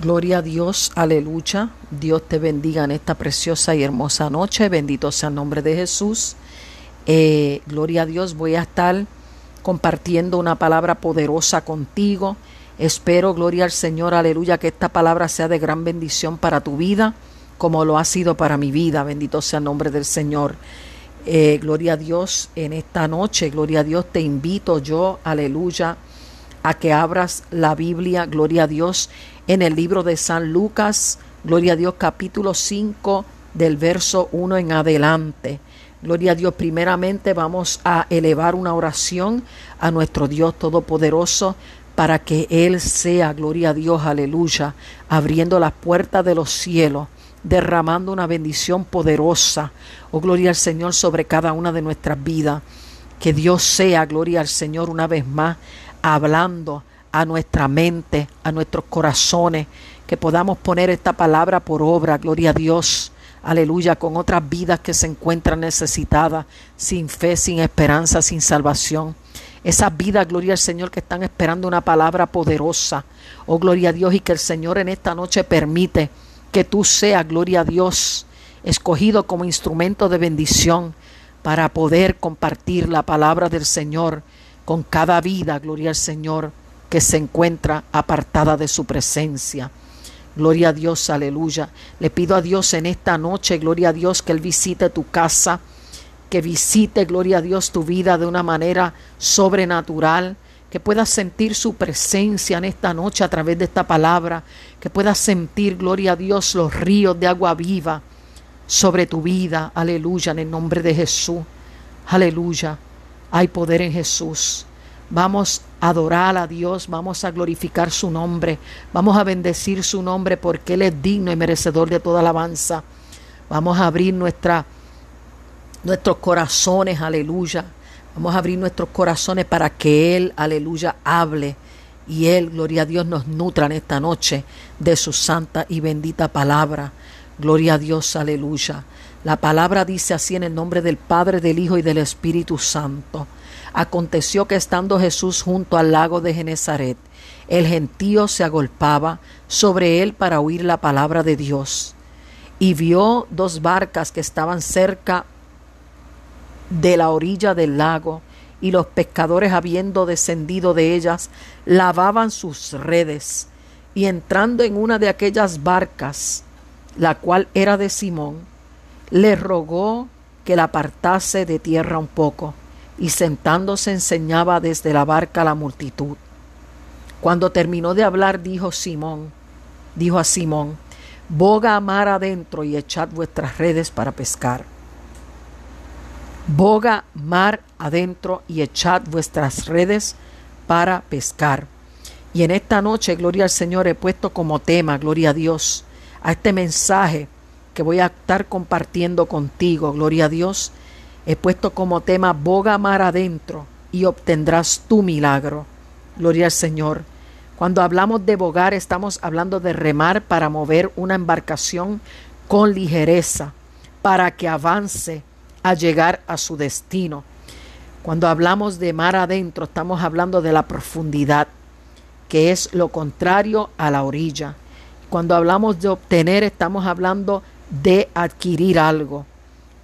Gloria a Dios, aleluya. Dios te bendiga en esta preciosa y hermosa noche. Bendito sea el nombre de Jesús. Eh, gloria a Dios, voy a estar compartiendo una palabra poderosa contigo. Espero, gloria al Señor, aleluya, que esta palabra sea de gran bendición para tu vida, como lo ha sido para mi vida. Bendito sea el nombre del Señor. Eh, gloria a Dios en esta noche, gloria a Dios, te invito yo, aleluya, a que abras la Biblia, gloria a Dios, en el libro de San Lucas, gloria a Dios, capítulo 5, del verso 1 en adelante. Gloria a Dios, primeramente vamos a elevar una oración a nuestro Dios Todopoderoso para que Él sea, gloria a Dios, aleluya, abriendo las puertas de los cielos, derramando una bendición poderosa, oh gloria al Señor sobre cada una de nuestras vidas. Que Dios sea, gloria al Señor, una vez más, hablando a nuestra mente, a nuestros corazones, que podamos poner esta palabra por obra, gloria a Dios, aleluya, con otras vidas que se encuentran necesitadas, sin fe, sin esperanza, sin salvación. Esas vidas, gloria al Señor, que están esperando una palabra poderosa. Oh, gloria a Dios, y que el Señor en esta noche permite que tú seas, gloria a Dios, escogido como instrumento de bendición para poder compartir la palabra del Señor con cada vida, gloria al Señor que se encuentra apartada de su presencia. Gloria a Dios, aleluya. Le pido a Dios en esta noche, gloria a Dios, que Él visite tu casa, que visite, gloria a Dios, tu vida de una manera sobrenatural, que puedas sentir su presencia en esta noche a través de esta palabra, que puedas sentir, gloria a Dios, los ríos de agua viva sobre tu vida, aleluya, en el nombre de Jesús, aleluya. Hay poder en Jesús. Vamos adorar a Dios, vamos a glorificar su nombre, vamos a bendecir su nombre porque Él es digno y merecedor de toda alabanza. Vamos a abrir nuestra, nuestros corazones, aleluya. Vamos a abrir nuestros corazones para que Él, aleluya, hable y Él, gloria a Dios, nos nutra en esta noche de su santa y bendita palabra. Gloria a Dios, aleluya. La palabra dice así en el nombre del Padre, del Hijo y del Espíritu Santo. Aconteció que estando Jesús junto al lago de Genezaret, el gentío se agolpaba sobre él para oír la palabra de Dios. Y vio dos barcas que estaban cerca de la orilla del lago, y los pescadores, habiendo descendido de ellas, lavaban sus redes. Y entrando en una de aquellas barcas, la cual era de Simón, le rogó que la apartase de tierra un poco y sentándose enseñaba desde la barca a la multitud. Cuando terminó de hablar, dijo Simón, dijo a Simón, boga a mar adentro y echad vuestras redes para pescar. Boga mar adentro y echad vuestras redes para pescar. Y en esta noche, gloria al Señor, he puesto como tema, gloria a Dios, a este mensaje que voy a estar compartiendo contigo, gloria a Dios, He puesto como tema boga mar adentro y obtendrás tu milagro. Gloria al Señor. Cuando hablamos de bogar estamos hablando de remar para mover una embarcación con ligereza, para que avance a llegar a su destino. Cuando hablamos de mar adentro estamos hablando de la profundidad, que es lo contrario a la orilla. Cuando hablamos de obtener estamos hablando de adquirir algo.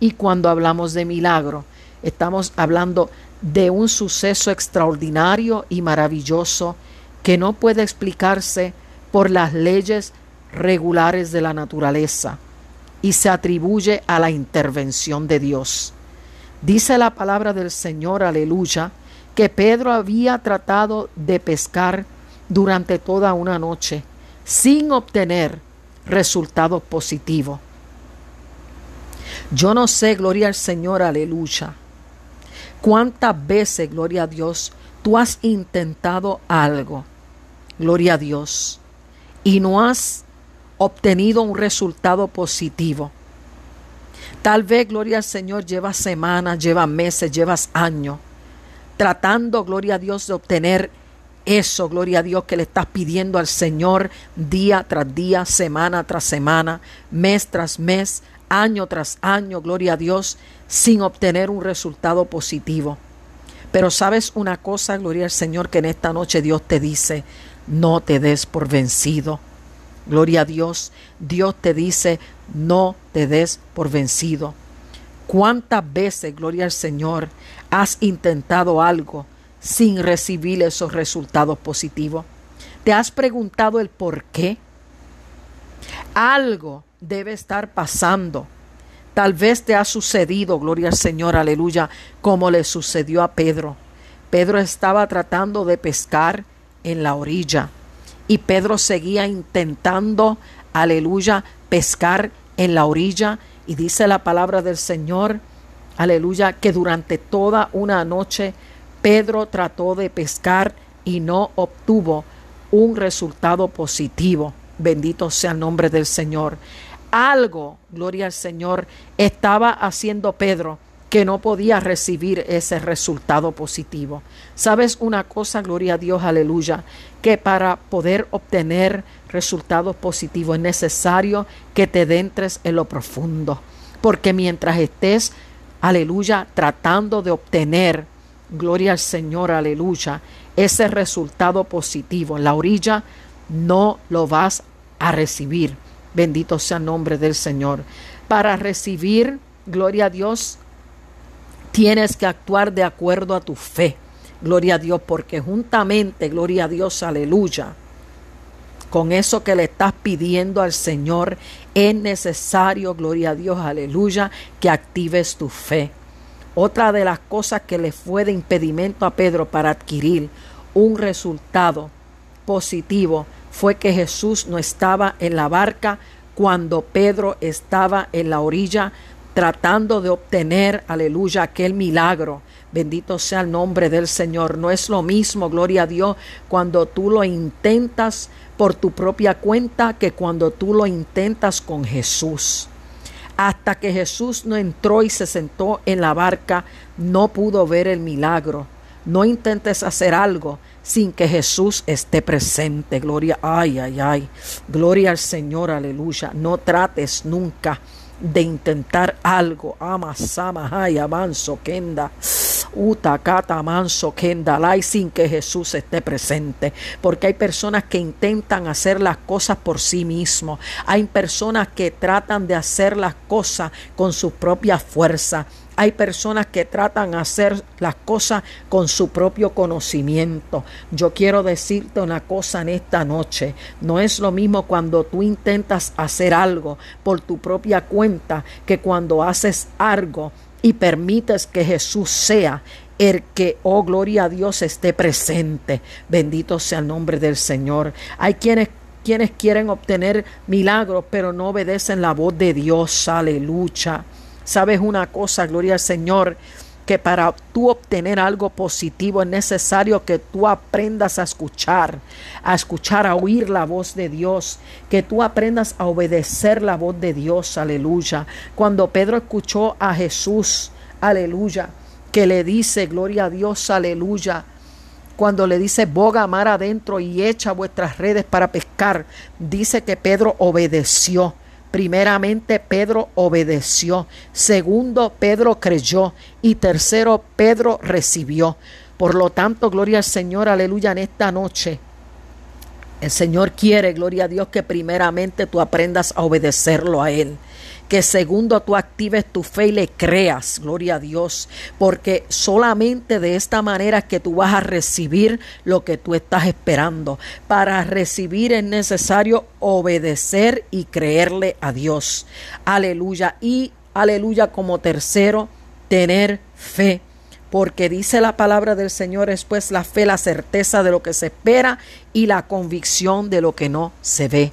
Y cuando hablamos de milagro, estamos hablando de un suceso extraordinario y maravilloso que no puede explicarse por las leyes regulares de la naturaleza y se atribuye a la intervención de Dios. Dice la palabra del Señor, aleluya, que Pedro había tratado de pescar durante toda una noche sin obtener resultados positivos. Yo no sé, gloria al Señor, aleluya. ¿Cuántas veces, gloria a Dios, tú has intentado algo, gloria a Dios, y no has obtenido un resultado positivo? Tal vez, gloria al Señor, llevas semanas, llevas meses, llevas años, tratando, gloria a Dios, de obtener eso, gloria a Dios, que le estás pidiendo al Señor día tras día, semana tras semana, mes tras mes, año tras año, gloria a Dios, sin obtener un resultado positivo. Pero sabes una cosa, gloria al Señor, que en esta noche Dios te dice, no te des por vencido. Gloria a Dios. Dios te dice, no te des por vencido. ¿Cuántas veces, gloria al Señor, has intentado algo sin recibir esos resultados positivos? ¿Te has preguntado el por qué? Algo debe estar pasando. Tal vez te ha sucedido, gloria al Señor, aleluya, como le sucedió a Pedro. Pedro estaba tratando de pescar en la orilla y Pedro seguía intentando, aleluya, pescar en la orilla y dice la palabra del Señor, aleluya, que durante toda una noche Pedro trató de pescar y no obtuvo un resultado positivo. Bendito sea el nombre del Señor. Algo, gloria al Señor, estaba haciendo Pedro que no podía recibir ese resultado positivo. ¿Sabes una cosa, gloria a Dios, aleluya? Que para poder obtener resultados positivos es necesario que te dentres en lo profundo. Porque mientras estés, aleluya, tratando de obtener, gloria al Señor, aleluya, ese resultado positivo en la orilla, no lo vas a recibir. Bendito sea el nombre del Señor. Para recibir, gloria a Dios, tienes que actuar de acuerdo a tu fe. Gloria a Dios, porque juntamente, gloria a Dios, aleluya, con eso que le estás pidiendo al Señor, es necesario, gloria a Dios, aleluya, que actives tu fe. Otra de las cosas que le fue de impedimento a Pedro para adquirir un resultado positivo fue que Jesús no estaba en la barca cuando Pedro estaba en la orilla tratando de obtener, aleluya, aquel milagro. Bendito sea el nombre del Señor. No es lo mismo, gloria a Dios, cuando tú lo intentas por tu propia cuenta que cuando tú lo intentas con Jesús. Hasta que Jesús no entró y se sentó en la barca, no pudo ver el milagro. No intentes hacer algo sin que Jesús esté presente. Gloria, ay, ay, ay. Gloria al Señor, aleluya. No trates nunca de intentar algo. Ama, sama, hay, avanzo, kenda. Uta, kata, manso, kenda, sin que Jesús esté presente. Porque hay personas que intentan hacer las cosas por sí mismos. Hay personas que tratan de hacer las cosas con su propia fuerza. Hay personas que tratan de hacer las cosas con su propio conocimiento. Yo quiero decirte una cosa en esta noche. No es lo mismo cuando tú intentas hacer algo por tu propia cuenta que cuando haces algo y permites que Jesús sea el que, oh gloria a Dios, esté presente. Bendito sea el nombre del Señor. Hay quienes quienes quieren obtener milagros, pero no obedecen la voz de Dios. Aleluya. Sabes una cosa, gloria al Señor, que para tú obtener algo positivo es necesario que tú aprendas a escuchar, a escuchar, a oír la voz de Dios, que tú aprendas a obedecer la voz de Dios, aleluya. Cuando Pedro escuchó a Jesús, aleluya, que le dice, gloria a Dios, aleluya, cuando le dice boga mar adentro y echa vuestras redes para pescar, dice que Pedro obedeció. Primeramente, Pedro obedeció. Segundo, Pedro creyó. Y tercero, Pedro recibió. Por lo tanto, gloria al Señor, aleluya, en esta noche. El Señor quiere, gloria a Dios, que primeramente tú aprendas a obedecerlo a Él que segundo tú actives tu fe y le creas, gloria a Dios, porque solamente de esta manera que tú vas a recibir lo que tú estás esperando. Para recibir es necesario obedecer y creerle a Dios. Aleluya. Y aleluya como tercero, tener fe porque dice la palabra del Señor es pues la fe, la certeza de lo que se espera y la convicción de lo que no se ve.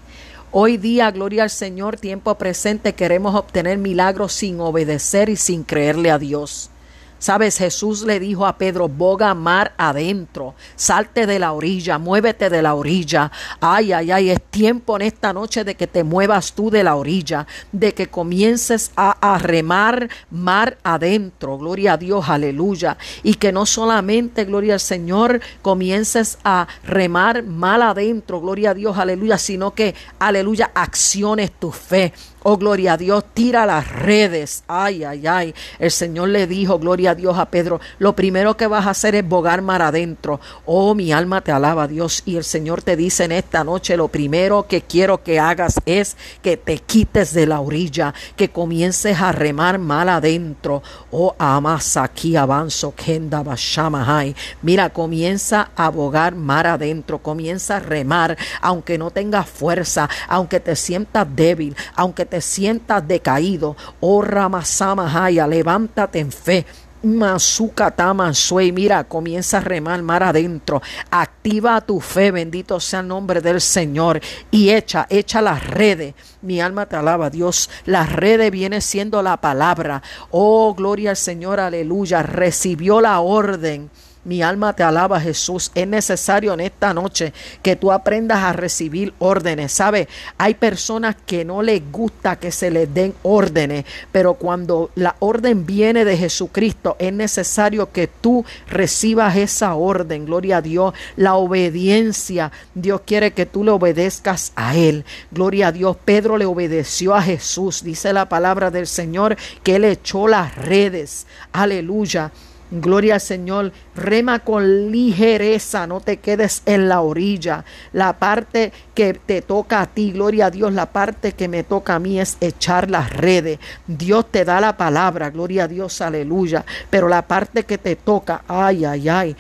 Hoy día, gloria al Señor, tiempo presente, queremos obtener milagros sin obedecer y sin creerle a Dios. Sabes, Jesús le dijo a Pedro, boga mar adentro, salte de la orilla, muévete de la orilla. Ay, ay, ay, es tiempo en esta noche de que te muevas tú de la orilla, de que comiences a, remar mar adentro, gloria a Dios, aleluya. Y que no solamente, gloria al Señor, comiences a remar mal adentro, gloria a Dios, aleluya, sino que, aleluya, acciones tu fe. Oh, gloria a Dios, tira las redes. Ay, ay, ay. El Señor le dijo, gloria a Dios a Pedro, lo primero que vas a hacer es bogar mar adentro. Oh, mi alma te alaba, Dios. Y el Señor te dice en esta noche, lo primero que quiero que hagas es que te quites de la orilla, que comiences a remar mal adentro. Oh, amas aquí avanzo, kenda bashamahai. Mira, comienza a bogar mar adentro, comienza a remar, aunque no tengas fuerza, aunque te sientas débil, aunque te sientas decaído. Oh, ramasamahaya, levántate en fe. Mazukatama Suey, mira, comienza a remar mar adentro. Activa tu fe, bendito sea el nombre del Señor. Y echa, echa las redes. Mi alma te alaba, Dios. Las redes viene siendo la palabra. Oh, gloria al Señor, aleluya. Recibió la orden mi alma te alaba, Jesús. Es necesario en esta noche que tú aprendas a recibir órdenes. ¿Sabe? Hay personas que no les gusta que se les den órdenes, pero cuando la orden viene de Jesucristo, es necesario que tú recibas esa orden. Gloria a Dios. La obediencia. Dios quiere que tú le obedezcas a Él. Gloria a Dios. Pedro le obedeció a Jesús. Dice la palabra del Señor que Él echó las redes. Aleluya. Gloria al Señor, rema con ligereza, no te quedes en la orilla. La parte que te toca a ti, gloria a Dios, la parte que me toca a mí es echar las redes. Dios te da la palabra, gloria a Dios, aleluya. Pero la parte que te toca, ay, ay, ay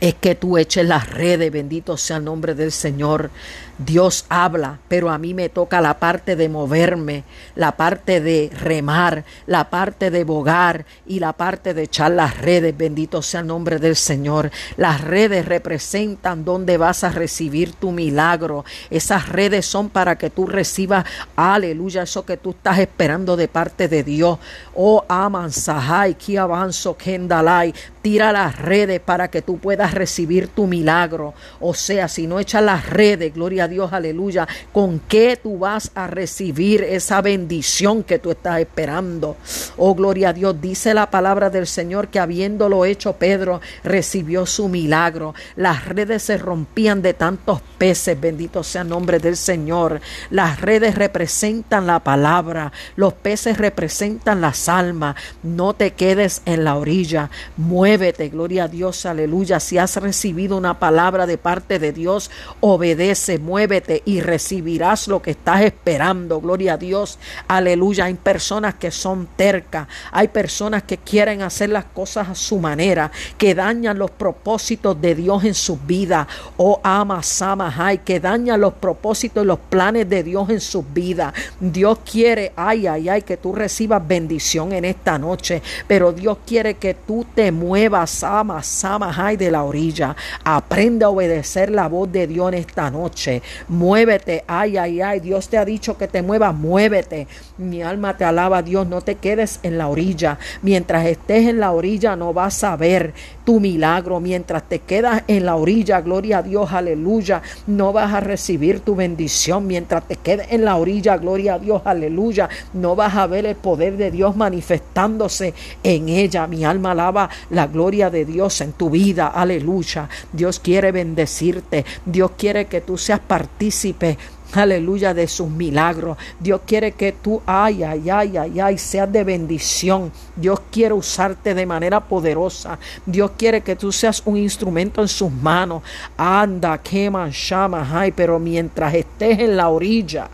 es que tú eches las redes, bendito sea el nombre del Señor. Dios habla, pero a mí me toca la parte de moverme, la parte de remar, la parte de bogar y la parte de echar las redes, bendito sea el nombre del Señor. Las redes representan donde vas a recibir tu milagro. Esas redes son para que tú recibas, aleluya, eso que tú estás esperando de parte de Dios. Oh, aman, sahai, ki avanzo, kendalai. Tira las redes para que tú puedas recibir tu milagro. O sea, si no echas las redes, gloria a Dios, aleluya, ¿con qué tú vas a recibir esa bendición que tú estás esperando? Oh, gloria a Dios, dice la palabra del Señor que habiéndolo hecho Pedro, recibió su milagro. Las redes se rompían de tantos peces, bendito sea el nombre del Señor. Las redes representan la palabra, los peces representan las almas. No te quedes en la orilla, muévete, gloria a Dios, aleluya. Si has recibido una palabra de parte de Dios, obedece, muévete y recibirás lo que estás esperando. Gloria a Dios, aleluya. Hay personas que son tercas, hay personas que quieren hacer las cosas a su manera, que dañan los propósitos de Dios en sus vidas. Oh, ama, sama, ay, que dañan los propósitos y los planes de Dios en sus vidas. Dios quiere, ay, ay, ay, que tú recibas bendición en esta noche, pero Dios quiere que tú te muevas, ama, sama, ay, de la orilla. Aprende a obedecer la voz de Dios en esta noche. Muévete, ay, ay, ay. Dios te ha dicho que te muevas, muévete. Mi alma te alaba, Dios. No te quedes en la orilla. Mientras estés en la orilla, no vas a ver tu milagro. Mientras te quedas en la orilla, gloria a Dios, aleluya, no vas a recibir tu bendición. Mientras te quedes en la orilla, gloria a Dios, aleluya, no vas a ver el poder de Dios manifestándose en ella. Mi alma alaba la gloria de Dios en tu vida, aleluya. Dios quiere bendecirte. Dios quiere que tú seas partícipe aleluya, de sus milagros. Dios quiere que tú, ay, ay, ay, ay, ay, seas de bendición. Dios quiere usarte de manera poderosa. Dios quiere que tú seas un instrumento en sus manos. Anda, quema, llama, ay, pero mientras estés en la orilla,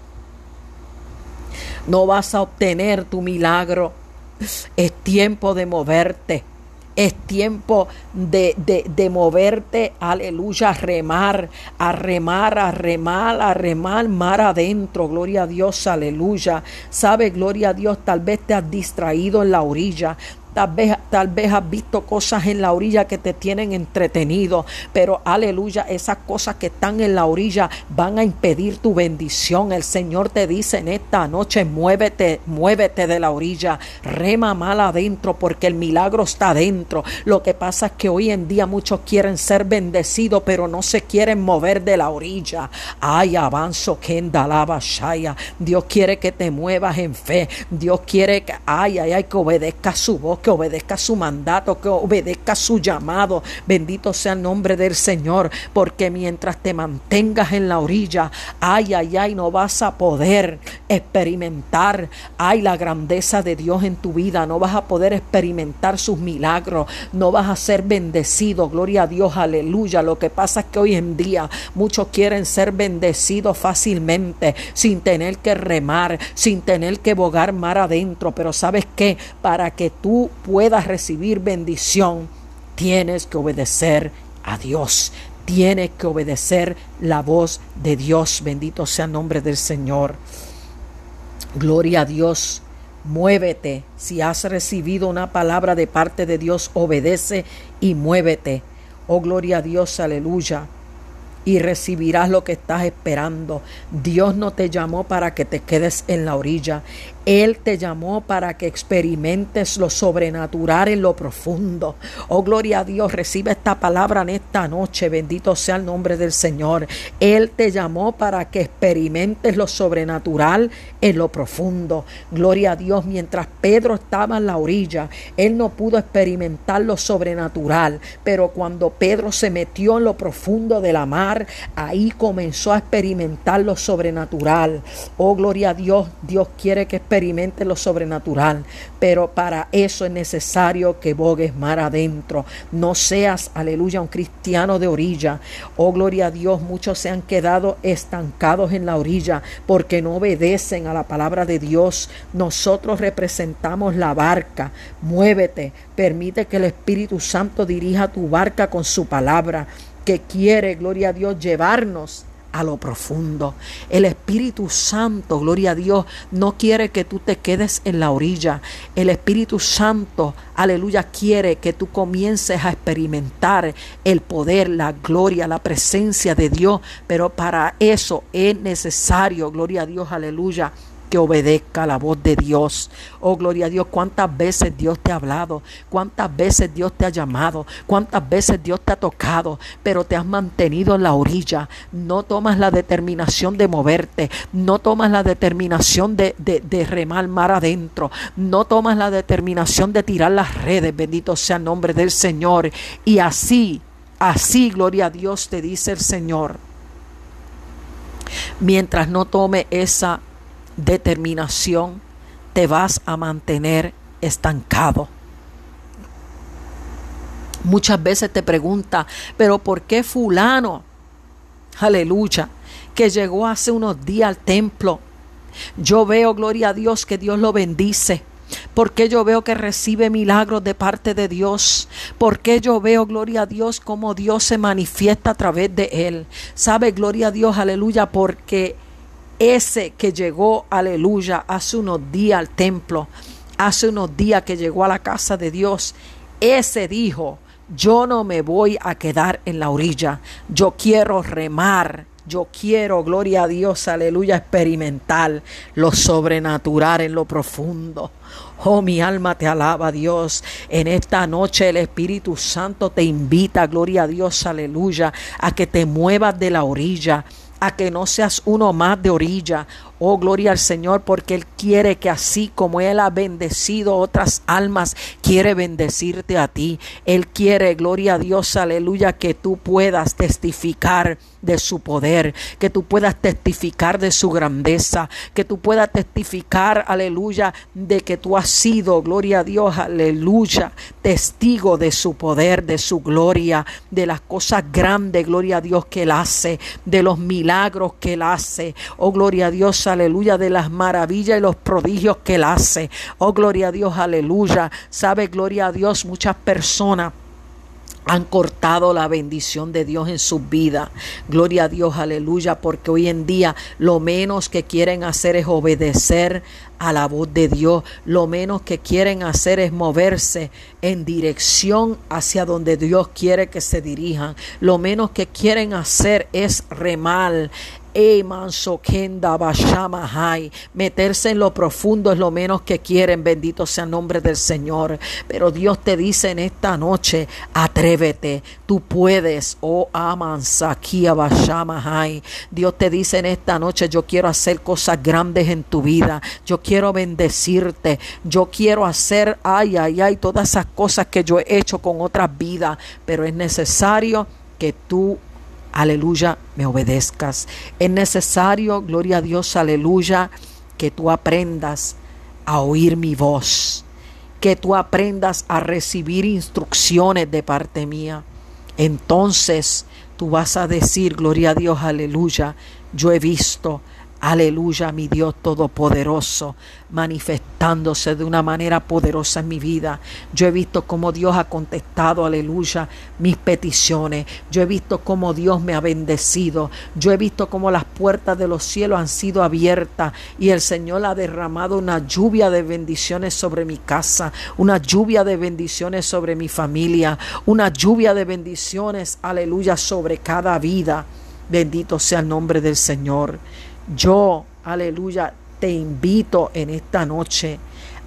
no vas a obtener tu milagro. Es tiempo de moverte. Es tiempo de, de, de, moverte, aleluya, a remar, a remar, a remar, a remar, mar adentro, gloria a Dios, aleluya. Sabe, gloria a Dios, tal vez te has distraído en la orilla, Tal vez, tal vez has visto cosas en la orilla que te tienen entretenido, pero aleluya, esas cosas que están en la orilla van a impedir tu bendición. El Señor te dice en esta noche, muévete, muévete de la orilla, rema mal adentro porque el milagro está adentro. Lo que pasa es que hoy en día muchos quieren ser bendecidos, pero no se quieren mover de la orilla. Ay, avanzo, Kendalaba Shaya. Dios quiere que te muevas en fe. Dios quiere que, ay, ay, ay, que obedezca su voz que obedezca su mandato, que obedezca su llamado. Bendito sea el nombre del Señor, porque mientras te mantengas en la orilla, ay, ay, ay, no vas a poder experimentar, ay, la grandeza de Dios en tu vida, no vas a poder experimentar sus milagros, no vas a ser bendecido, gloria a Dios, aleluya. Lo que pasa es que hoy en día muchos quieren ser bendecidos fácilmente, sin tener que remar, sin tener que bogar mar adentro, pero sabes que para que tú puedas recibir bendición, tienes que obedecer a Dios. Tienes que obedecer la voz de Dios. Bendito sea el nombre del Señor. Gloria a Dios. Muévete. Si has recibido una palabra de parte de Dios, obedece y muévete. Oh, gloria a Dios, aleluya y recibirás lo que estás esperando. Dios no te llamó para que te quedes en la orilla. Él te llamó para que experimentes lo sobrenatural en lo profundo. Oh, gloria a Dios, recibe esta palabra en esta noche. Bendito sea el nombre del Señor. Él te llamó para que experimentes lo sobrenatural en lo profundo. Gloria a Dios, mientras Pedro estaba en la orilla, él no pudo experimentar lo sobrenatural, pero cuando Pedro se metió en lo profundo de la mar, ahí comenzó a experimentar lo sobrenatural. Oh, gloria a Dios, Dios quiere que experimente lo sobrenatural, pero para eso es necesario que bogues mar adentro. No seas, aleluya, un cristiano de orilla. Oh, gloria a Dios, muchos se han quedado estancados en la orilla porque no obedecen a la palabra de Dios. Nosotros representamos la barca. Muévete, permite que el Espíritu Santo dirija tu barca con su palabra, que quiere, gloria a Dios, llevarnos a lo profundo. El Espíritu Santo, gloria a Dios, no quiere que tú te quedes en la orilla. El Espíritu Santo, aleluya, quiere que tú comiences a experimentar el poder, la gloria, la presencia de Dios. Pero para eso es necesario, gloria a Dios, aleluya que obedezca la voz de Dios. Oh, gloria a Dios, cuántas veces Dios te ha hablado, cuántas veces Dios te ha llamado, cuántas veces Dios te ha tocado, pero te has mantenido en la orilla. No tomas la determinación de moverte, no tomas la determinación de, de, de remar mar adentro, no tomas la determinación de tirar las redes, bendito sea el nombre del Señor. Y así, así, gloria a Dios, te dice el Señor. Mientras no tome esa determinación, te vas a mantener estancado. Muchas veces te pregunta, pero ¿por qué fulano? Aleluya, que llegó hace unos días al templo. Yo veo, gloria a Dios, que Dios lo bendice. Porque yo veo que recibe milagros de parte de Dios. Porque yo veo, gloria a Dios, como Dios se manifiesta a través de él. ¿Sabe, gloria a Dios, aleluya? Porque ese que llegó, aleluya, hace unos días al templo, hace unos días que llegó a la casa de Dios, ese dijo, yo no me voy a quedar en la orilla, yo quiero remar, yo quiero, gloria a Dios, aleluya, experimentar lo sobrenatural en lo profundo. Oh, mi alma te alaba, Dios. En esta noche el Espíritu Santo te invita, gloria a Dios, aleluya, a que te muevas de la orilla a que no seas uno más de orilla. Oh, gloria al Señor, porque Él quiere que así como Él ha bendecido otras almas, quiere bendecirte a ti. Él quiere, gloria a Dios, aleluya, que tú puedas testificar de su poder, que tú puedas testificar de su grandeza, que tú puedas testificar, aleluya, de que tú has sido, gloria a Dios, aleluya, testigo de su poder, de su gloria, de las cosas grandes, gloria a Dios, que Él hace, de los milagros que Él hace. Oh, gloria a Dios, aleluya, de las maravillas y los prodigios que Él hace. Oh, gloria a Dios, aleluya. Sabe, gloria a Dios, muchas personas han cortado la bendición de Dios en su vida. Gloria a Dios, aleluya, porque hoy en día lo menos que quieren hacer es obedecer a la voz de Dios. Lo menos que quieren hacer es moverse en dirección hacia donde Dios quiere que se dirijan. Lo menos que quieren hacer es remar Meterse en lo profundo es lo menos que quieren, bendito sea el nombre del Señor. Pero Dios te dice en esta noche, atrévete, tú puedes, oh Amansakia Bashamahai. Dios te dice en esta noche, yo quiero hacer cosas grandes en tu vida, yo quiero bendecirte, yo quiero hacer, ay, ay, ay, todas esas cosas que yo he hecho con otras vidas, pero es necesario que tú aleluya, me obedezcas. Es necesario, gloria a Dios, aleluya, que tú aprendas a oír mi voz, que tú aprendas a recibir instrucciones de parte mía. Entonces tú vas a decir, gloria a Dios, aleluya, yo he visto Aleluya, mi Dios Todopoderoso, manifestándose de una manera poderosa en mi vida. Yo he visto cómo Dios ha contestado, aleluya, mis peticiones. Yo he visto cómo Dios me ha bendecido. Yo he visto cómo las puertas de los cielos han sido abiertas y el Señor ha derramado una lluvia de bendiciones sobre mi casa, una lluvia de bendiciones sobre mi familia, una lluvia de bendiciones, aleluya, sobre cada vida. Bendito sea el nombre del Señor. Yo, aleluya, te invito en esta noche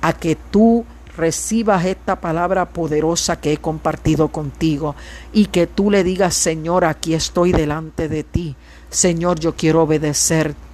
a que tú recibas esta palabra poderosa que he compartido contigo y que tú le digas, Señor, aquí estoy delante de ti. Señor, yo quiero obedecerte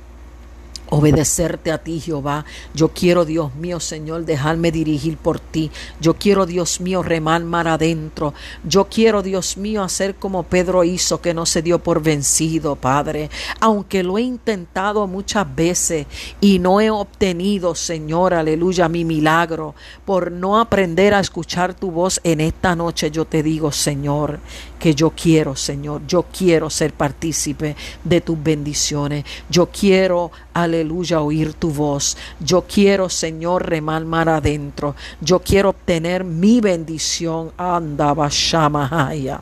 obedecerte a ti, Jehová. Yo quiero, Dios mío, Señor, dejarme dirigir por ti. Yo quiero, Dios mío, remar mar adentro. Yo quiero, Dios mío, hacer como Pedro hizo, que no se dio por vencido, Padre. Aunque lo he intentado muchas veces y no he obtenido, Señor, aleluya, mi milagro, por no aprender a escuchar tu voz en esta noche, yo te digo, Señor, que yo quiero, Señor, yo quiero ser partícipe de tus bendiciones. Yo quiero, aleluya, oír tu voz. Yo quiero, Señor, remar mar adentro. Yo quiero obtener mi bendición. Anda, bashamahaya.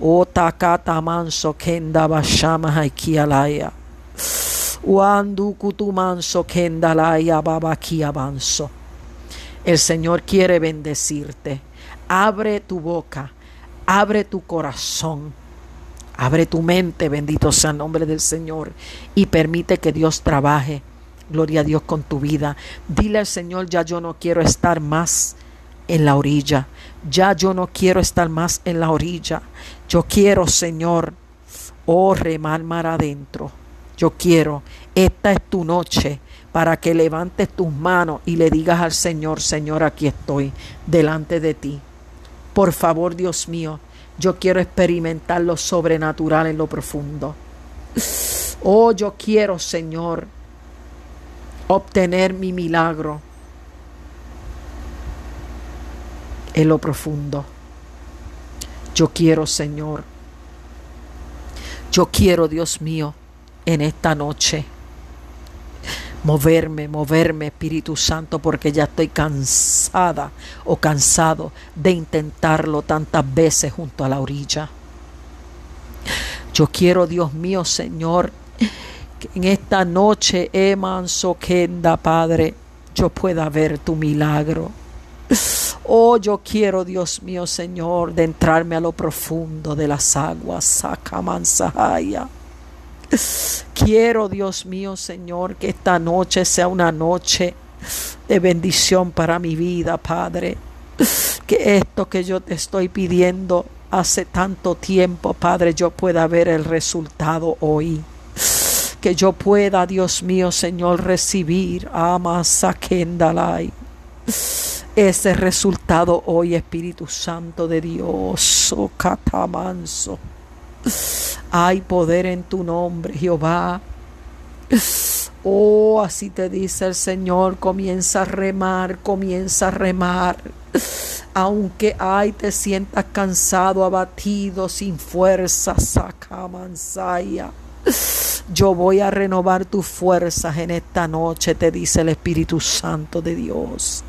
O takata manso kenda bashamahai kialaya. Kutumanso kendalaya avanzo. El Señor quiere bendecirte. Abre tu boca Abre tu corazón. Abre tu mente, bendito sea el nombre del Señor, y permite que Dios trabaje, gloria a Dios, con tu vida. Dile al Señor, ya yo no quiero estar más en la orilla, ya yo no quiero estar más en la orilla. Yo quiero, Señor, oh remar mar adentro. Yo quiero, esta es tu noche para que levantes tus manos y le digas al Señor, Señor, aquí estoy delante de ti. Por favor, Dios mío, yo quiero experimentar lo sobrenatural en lo profundo. Oh, yo quiero, Señor, obtener mi milagro en lo profundo. Yo quiero, Señor, yo quiero, Dios mío, en esta noche moverme, moverme, Espíritu Santo, porque ya estoy cansada o cansado de intentarlo tantas veces junto a la orilla. Yo quiero, Dios mío, Señor, que en esta noche, Emanso Kenda, Padre, yo pueda ver tu milagro. Oh, yo quiero, Dios mío, Señor, de entrarme a lo profundo de las aguas. Saca mansahaya Quiero, Dios mío, Señor, que esta noche sea una noche de bendición para mi vida, Padre. Que esto que yo te estoy pidiendo hace tanto tiempo, Padre, yo pueda ver el resultado hoy. Que yo pueda, Dios mío, Señor, recibir Amasakendalai. Ese resultado hoy, Espíritu Santo de Dios, oh catamanso. Hay poder en tu nombre, Jehová. Oh, así te dice el Señor, comienza a remar, comienza a remar. Aunque ay te sientas cansado, abatido, sin fuerza, saca mansaya. Yo voy a renovar tus fuerzas en esta noche, te dice el Espíritu Santo de Dios.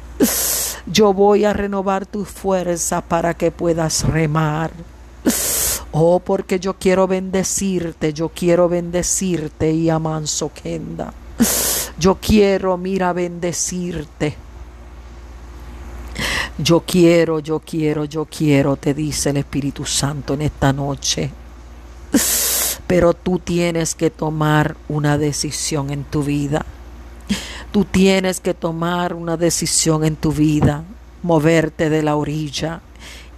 Yo voy a renovar tus fuerzas para que puedas remar. Oh, porque yo quiero bendecirte, yo quiero bendecirte y amanso kenda. Yo quiero, mira, bendecirte. Yo quiero, yo quiero, yo quiero, te dice el Espíritu Santo en esta noche. pero tú tienes que tomar una decisión en tu vida. Tú tienes que tomar una decisión en tu vida, moverte de la orilla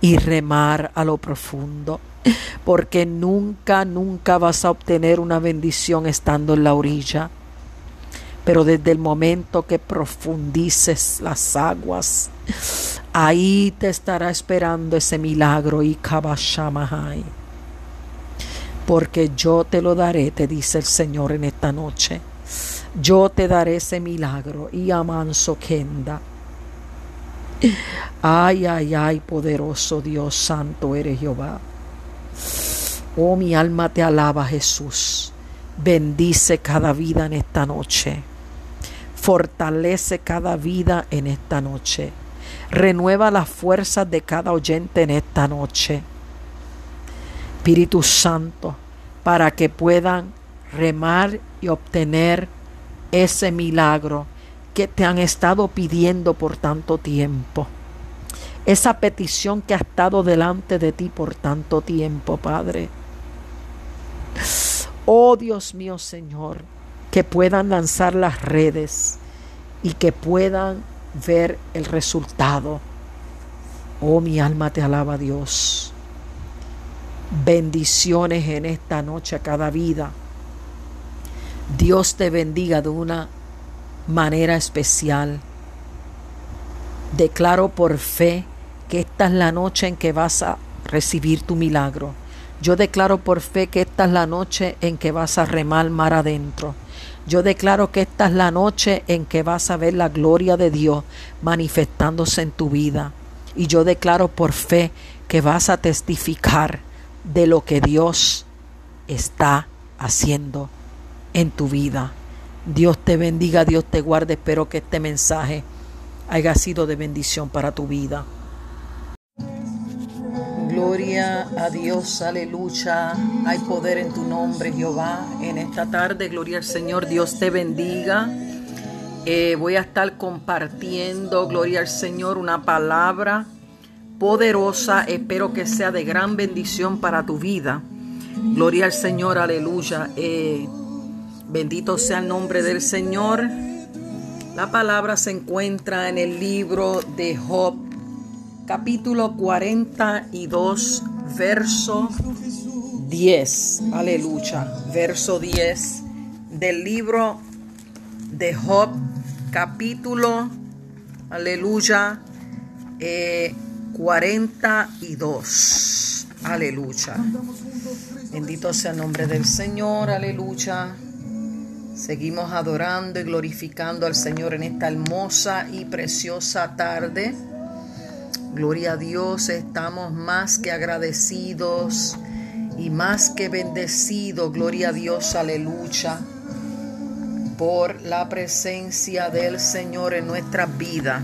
y remar a lo profundo, porque nunca, nunca vas a obtener una bendición estando en la orilla. Pero desde el momento que profundices las aguas, ahí te estará esperando ese milagro y Kabashamahai. Porque yo te lo daré, te dice el Señor en esta noche. Yo te daré ese milagro y amanso kenda. Ay, ay, ay, poderoso Dios santo eres Jehová. Oh, mi alma te alaba, Jesús. Bendice cada vida en esta noche. Fortalece cada vida en esta noche. Renueva las fuerzas de cada oyente en esta noche. Espíritu Santo, para que puedan remar y obtener ese milagro que te han estado pidiendo por tanto tiempo. Esa petición que ha estado delante de ti por tanto tiempo, Padre. Oh Dios mío, Señor, que puedan lanzar las redes y que puedan ver el resultado. Oh, mi alma te alaba, Dios. Bendiciones en esta noche a cada vida. Dios te bendiga de una manera especial. Declaro por fe que esta es la noche en que vas a recibir tu milagro. Yo declaro por fe que esta es la noche en que vas a remar mar adentro. Yo declaro que esta es la noche en que vas a ver la gloria de Dios manifestándose en tu vida. Y yo declaro por fe que vas a testificar de lo que Dios está haciendo en tu vida. Dios te bendiga, Dios te guarde. Espero que este mensaje haya sido de bendición para tu vida. Gloria a Dios, aleluya. Hay poder en tu nombre, Jehová. En esta tarde, gloria al Señor, Dios te bendiga. Eh, voy a estar compartiendo, gloria al Señor, una palabra poderosa. Espero que sea de gran bendición para tu vida. Gloria al Señor, aleluya. Eh, bendito sea el nombre del Señor. La palabra se encuentra en el libro de Job capítulo 42, verso 10. Aleluya. Verso 10 del libro de Job, capítulo, aleluya, 42. Eh, aleluya. Bendito sea el nombre del Señor, aleluya. Seguimos adorando y glorificando al Señor en esta hermosa y preciosa tarde. Gloria a Dios, estamos más que agradecidos y más que bendecidos, gloria a Dios, aleluya, por la presencia del Señor en nuestra vida.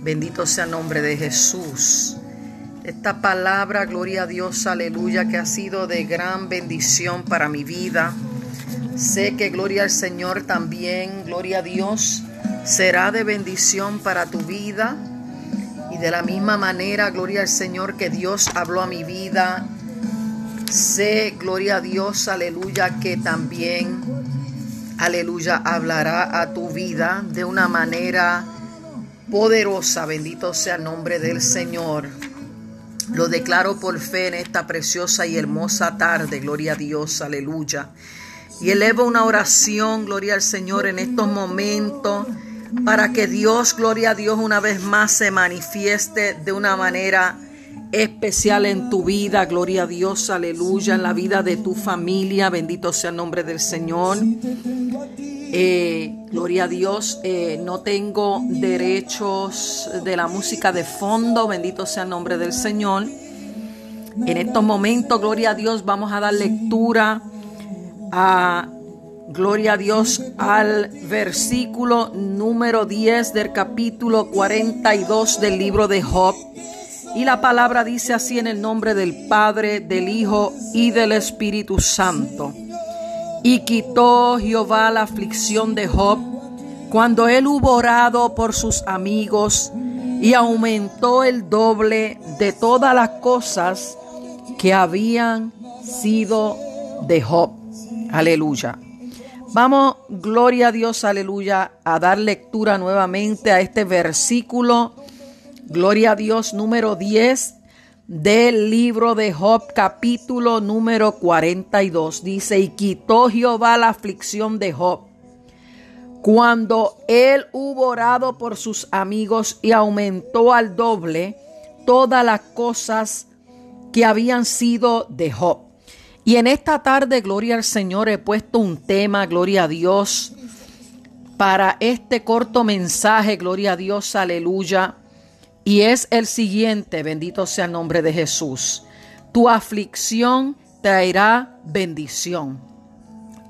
Bendito sea el nombre de Jesús. Esta palabra, gloria a Dios, aleluya, que ha sido de gran bendición para mi vida. Sé que gloria al Señor también, gloria a Dios, será de bendición para tu vida y de la misma manera, gloria al Señor, que Dios habló a mi vida. Sé, gloria a Dios, aleluya, que también, aleluya, hablará a tu vida de una manera poderosa. Bendito sea el nombre del Señor. Lo declaro por fe en esta preciosa y hermosa tarde. Gloria a Dios, aleluya. Y elevo una oración, gloria al Señor, en estos momentos para que Dios, gloria a Dios, una vez más se manifieste de una manera especial en tu vida, gloria a Dios, aleluya, en la vida de tu familia, bendito sea el nombre del Señor. Eh, gloria a Dios, eh, no tengo derechos de la música de fondo, bendito sea el nombre del Señor. En estos momentos, gloria a Dios, vamos a dar lectura a Gloria a Dios al versículo número 10 del capítulo 42 del libro de Job. Y la palabra dice así en el nombre del Padre, del Hijo y del Espíritu Santo. Y quitó Jehová la aflicción de Job cuando él hubo orado por sus amigos y aumentó el doble de todas las cosas que habían sido de Job. Aleluya. Vamos, gloria a Dios, aleluya, a dar lectura nuevamente a este versículo. Gloria a Dios número 10 del libro de Job capítulo número 42. Dice, y quitó Jehová la aflicción de Job cuando él hubo orado por sus amigos y aumentó al doble todas las cosas que habían sido de Job. Y en esta tarde, gloria al Señor, he puesto un tema, gloria a Dios, para este corto mensaje, gloria a Dios, aleluya. Y es el siguiente, bendito sea el nombre de Jesús. Tu aflicción traerá bendición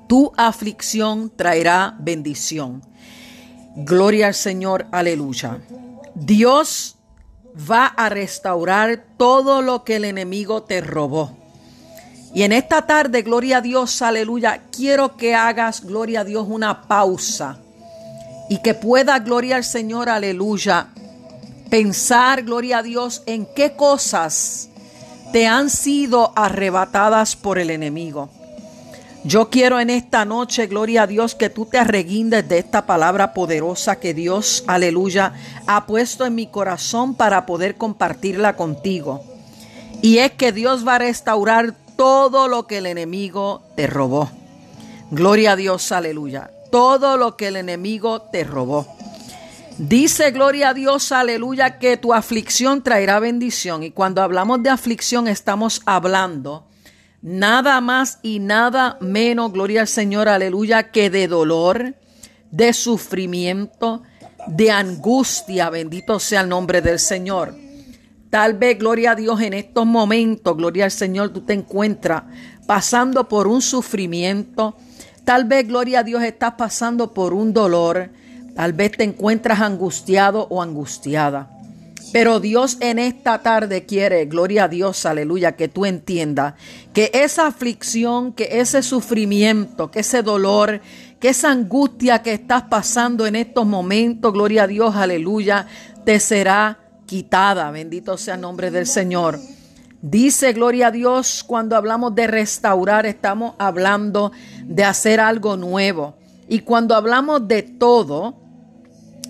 tu aflicción traerá bendición. Gloria al Señor, aleluya. Dios va a restaurar todo lo que el enemigo te robó. Y en esta tarde, gloria a Dios, aleluya, quiero que hagas, gloria a Dios, una pausa y que pueda, gloria al Señor, aleluya, pensar, gloria a Dios, en qué cosas te han sido arrebatadas por el enemigo. Yo quiero en esta noche, gloria a Dios, que tú te arreguindes de esta palabra poderosa que Dios, aleluya, ha puesto en mi corazón para poder compartirla contigo. Y es que Dios va a restaurar todo lo que el enemigo te robó. Gloria a Dios, aleluya. Todo lo que el enemigo te robó. Dice, gloria a Dios, aleluya, que tu aflicción traerá bendición. Y cuando hablamos de aflicción estamos hablando nada más y nada menos, gloria al Señor, aleluya, que de dolor, de sufrimiento, de angustia, bendito sea el nombre del Señor. Tal vez, gloria a Dios, en estos momentos, gloria al Señor, tú te encuentras pasando por un sufrimiento. Tal vez, gloria a Dios, estás pasando por un dolor. Tal vez te encuentras angustiado o angustiada. Pero Dios en esta tarde quiere, gloria a Dios, aleluya, que tú entiendas que esa aflicción, que ese sufrimiento, que ese dolor, que esa angustia que estás pasando en estos momentos, gloria a Dios, aleluya, te será quitada. Bendito sea el nombre del Señor. Dice, gloria a Dios, cuando hablamos de restaurar, estamos hablando de hacer algo nuevo. Y cuando hablamos de todo,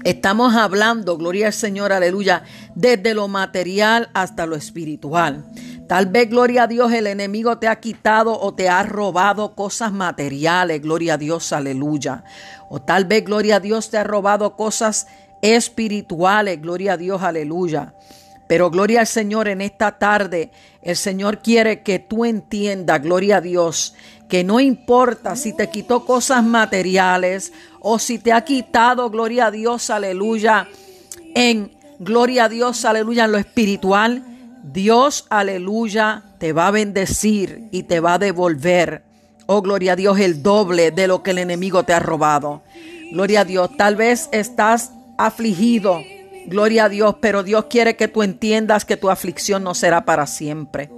Estamos hablando, gloria al Señor, aleluya, desde lo material hasta lo espiritual. Tal vez, gloria a Dios, el enemigo te ha quitado o te ha robado cosas materiales, gloria a Dios, aleluya. O tal vez, gloria a Dios, te ha robado cosas espirituales, gloria a Dios, aleluya. Pero gloria al Señor en esta tarde. El Señor quiere que tú entiendas, gloria a Dios, que no importa si te quitó cosas materiales o si te ha quitado, gloria a Dios, aleluya, en gloria a Dios, aleluya, en lo espiritual, Dios, aleluya, te va a bendecir y te va a devolver, oh gloria a Dios, el doble de lo que el enemigo te ha robado. Gloria a Dios, tal vez estás afligido, gloria a Dios, pero Dios quiere que tú entiendas que tu aflicción no será para siempre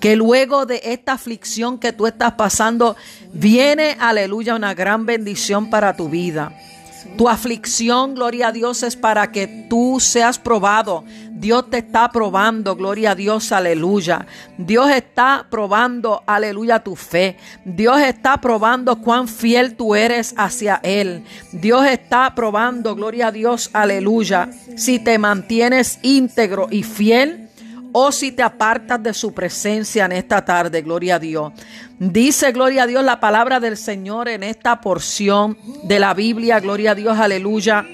que luego de esta aflicción que tú estás pasando, viene, aleluya, una gran bendición para tu vida. Tu aflicción, gloria a Dios, es para que tú seas probado. Dios te está probando, gloria a Dios, aleluya. Dios está probando, aleluya, tu fe. Dios está probando cuán fiel tú eres hacia Él. Dios está probando, gloria a Dios, aleluya. Si te mantienes íntegro y fiel o si te apartas de su presencia en esta tarde, gloria a Dios. Dice, gloria a Dios, la palabra del Señor en esta porción de la Biblia, gloria a Dios, aleluya,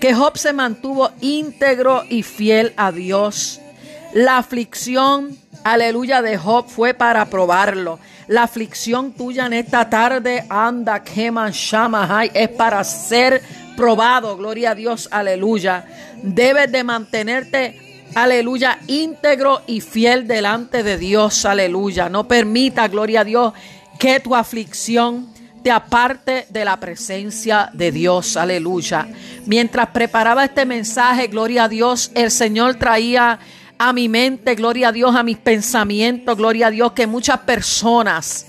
que Job se mantuvo íntegro y fiel a Dios. La aflicción, aleluya, de Job fue para probarlo. La aflicción tuya en esta tarde, anda, quema, shamahai, es para ser probado, gloria a Dios, aleluya. Debes de mantenerte aleluya, íntegro y fiel delante de Dios, aleluya. No permita, gloria a Dios, que tu aflicción te aparte de la presencia de Dios, aleluya. Mientras preparaba este mensaje, gloria a Dios, el Señor traía a mi mente, gloria a Dios, a mis pensamientos, gloria a Dios, que muchas personas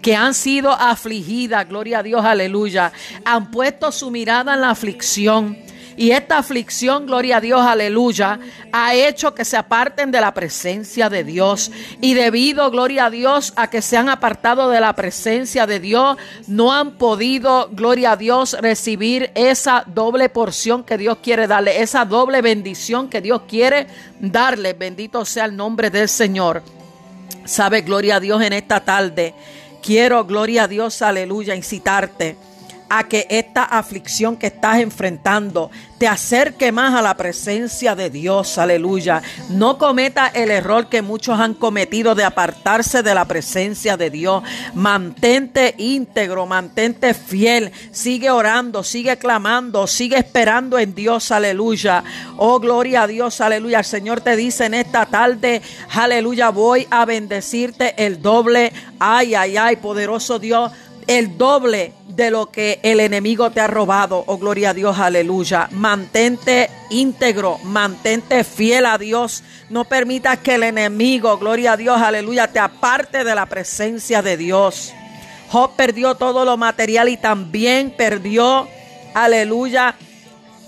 que han sido afligidas, gloria a Dios, aleluya, han puesto su mirada en la aflicción Y esta aflicción, gloria a Dios, aleluya, ha hecho que se aparten de la presencia de Dios. Y debido, gloria a Dios, a que se han apartado de la presencia de Dios, no han podido, gloria a Dios, recibir esa doble porción que Dios quiere darle, esa doble bendición que Dios quiere darle. Bendito sea el nombre del Señor. Sabe, gloria a Dios en esta tarde. Quiero, gloria a Dios, aleluya, incitarte a que esta aflicción que estás enfrentando te acerque más a la presencia de Dios, aleluya. No cometa el error que muchos han cometido de apartarse de la presencia de Dios. Mantente íntegro, mantente fiel, sigue orando, sigue clamando, sigue esperando en Dios, aleluya. Oh, gloria a Dios, aleluya. El Señor te dice en esta tarde, aleluya, voy a bendecirte el doble. Ay, ay, ay, poderoso Dios el doble de lo que el enemigo te ha robado. Oh, gloria a Dios, aleluya. Mantente íntegro, mantente fiel a Dios. No permitas que el enemigo, gloria a Dios, aleluya, te aparte de la presencia de Dios. Job perdió todo lo material y también perdió, aleluya,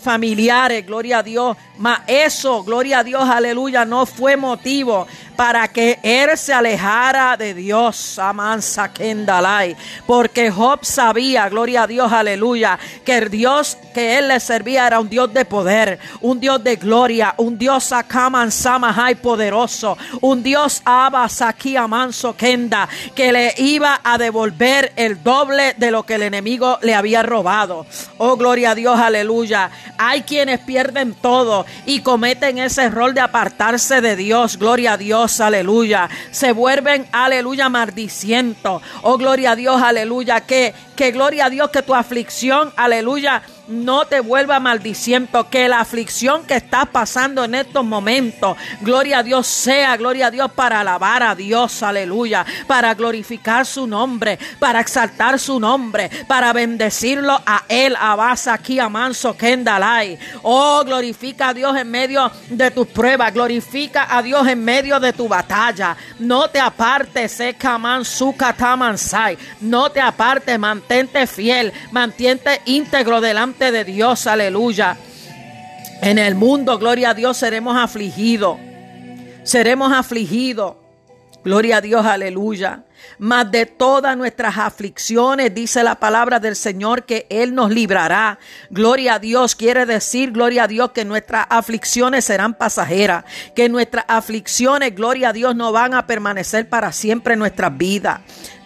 familiares, gloria a Dios. Mas eso, gloria a Dios, aleluya, no fue motivo para que él se alejara de Dios. Amansa Kendalai. Porque Job sabía, gloria a Dios, aleluya, que el Dios que él le servía era un Dios de poder, un Dios de gloria, un Dios Akaman Samahai poderoso, un Dios Abba Saki Amanso Kenda, que le iba a devolver el doble de lo que el enemigo le había robado. Oh, gloria a Dios, aleluya. Hay quienes pierden todo y cometen ese error de apartarse de Dios. Gloria a Dios, aleluya. Se vuelven, aleluya, maldicientos. Oh, gloria a Dios, aleluya. Que, que gloria a Dios que tu aflicción, aleluya no te vuelva maldiciendo, que la aflicción que estás pasando en estos momentos, gloria a Dios sea, gloria a Dios para alabar a Dios, aleluya, para glorificar su nombre, para exaltar su nombre, para bendecirlo a él, a Basa aquí a Manso. Oh, glorifica a Dios en medio de tus pruebas, glorifica a Dios en medio de tu batalla. No te apartes, Sekaman Sukatamansai. No te apartes, mantente fiel, mantente íntegro delante de Dios, aleluya. En el mundo, gloria a Dios, seremos afligidos. Seremos afligidos. Gloria a Dios, aleluya. Mas de todas nuestras aflicciones, dice la palabra del Señor, que Él nos librará. Gloria a Dios, quiere decir, gloria a Dios, que nuestras aflicciones serán pasajeras, que nuestras aflicciones, gloria a Dios, no van a permanecer para siempre en nuestras vidas.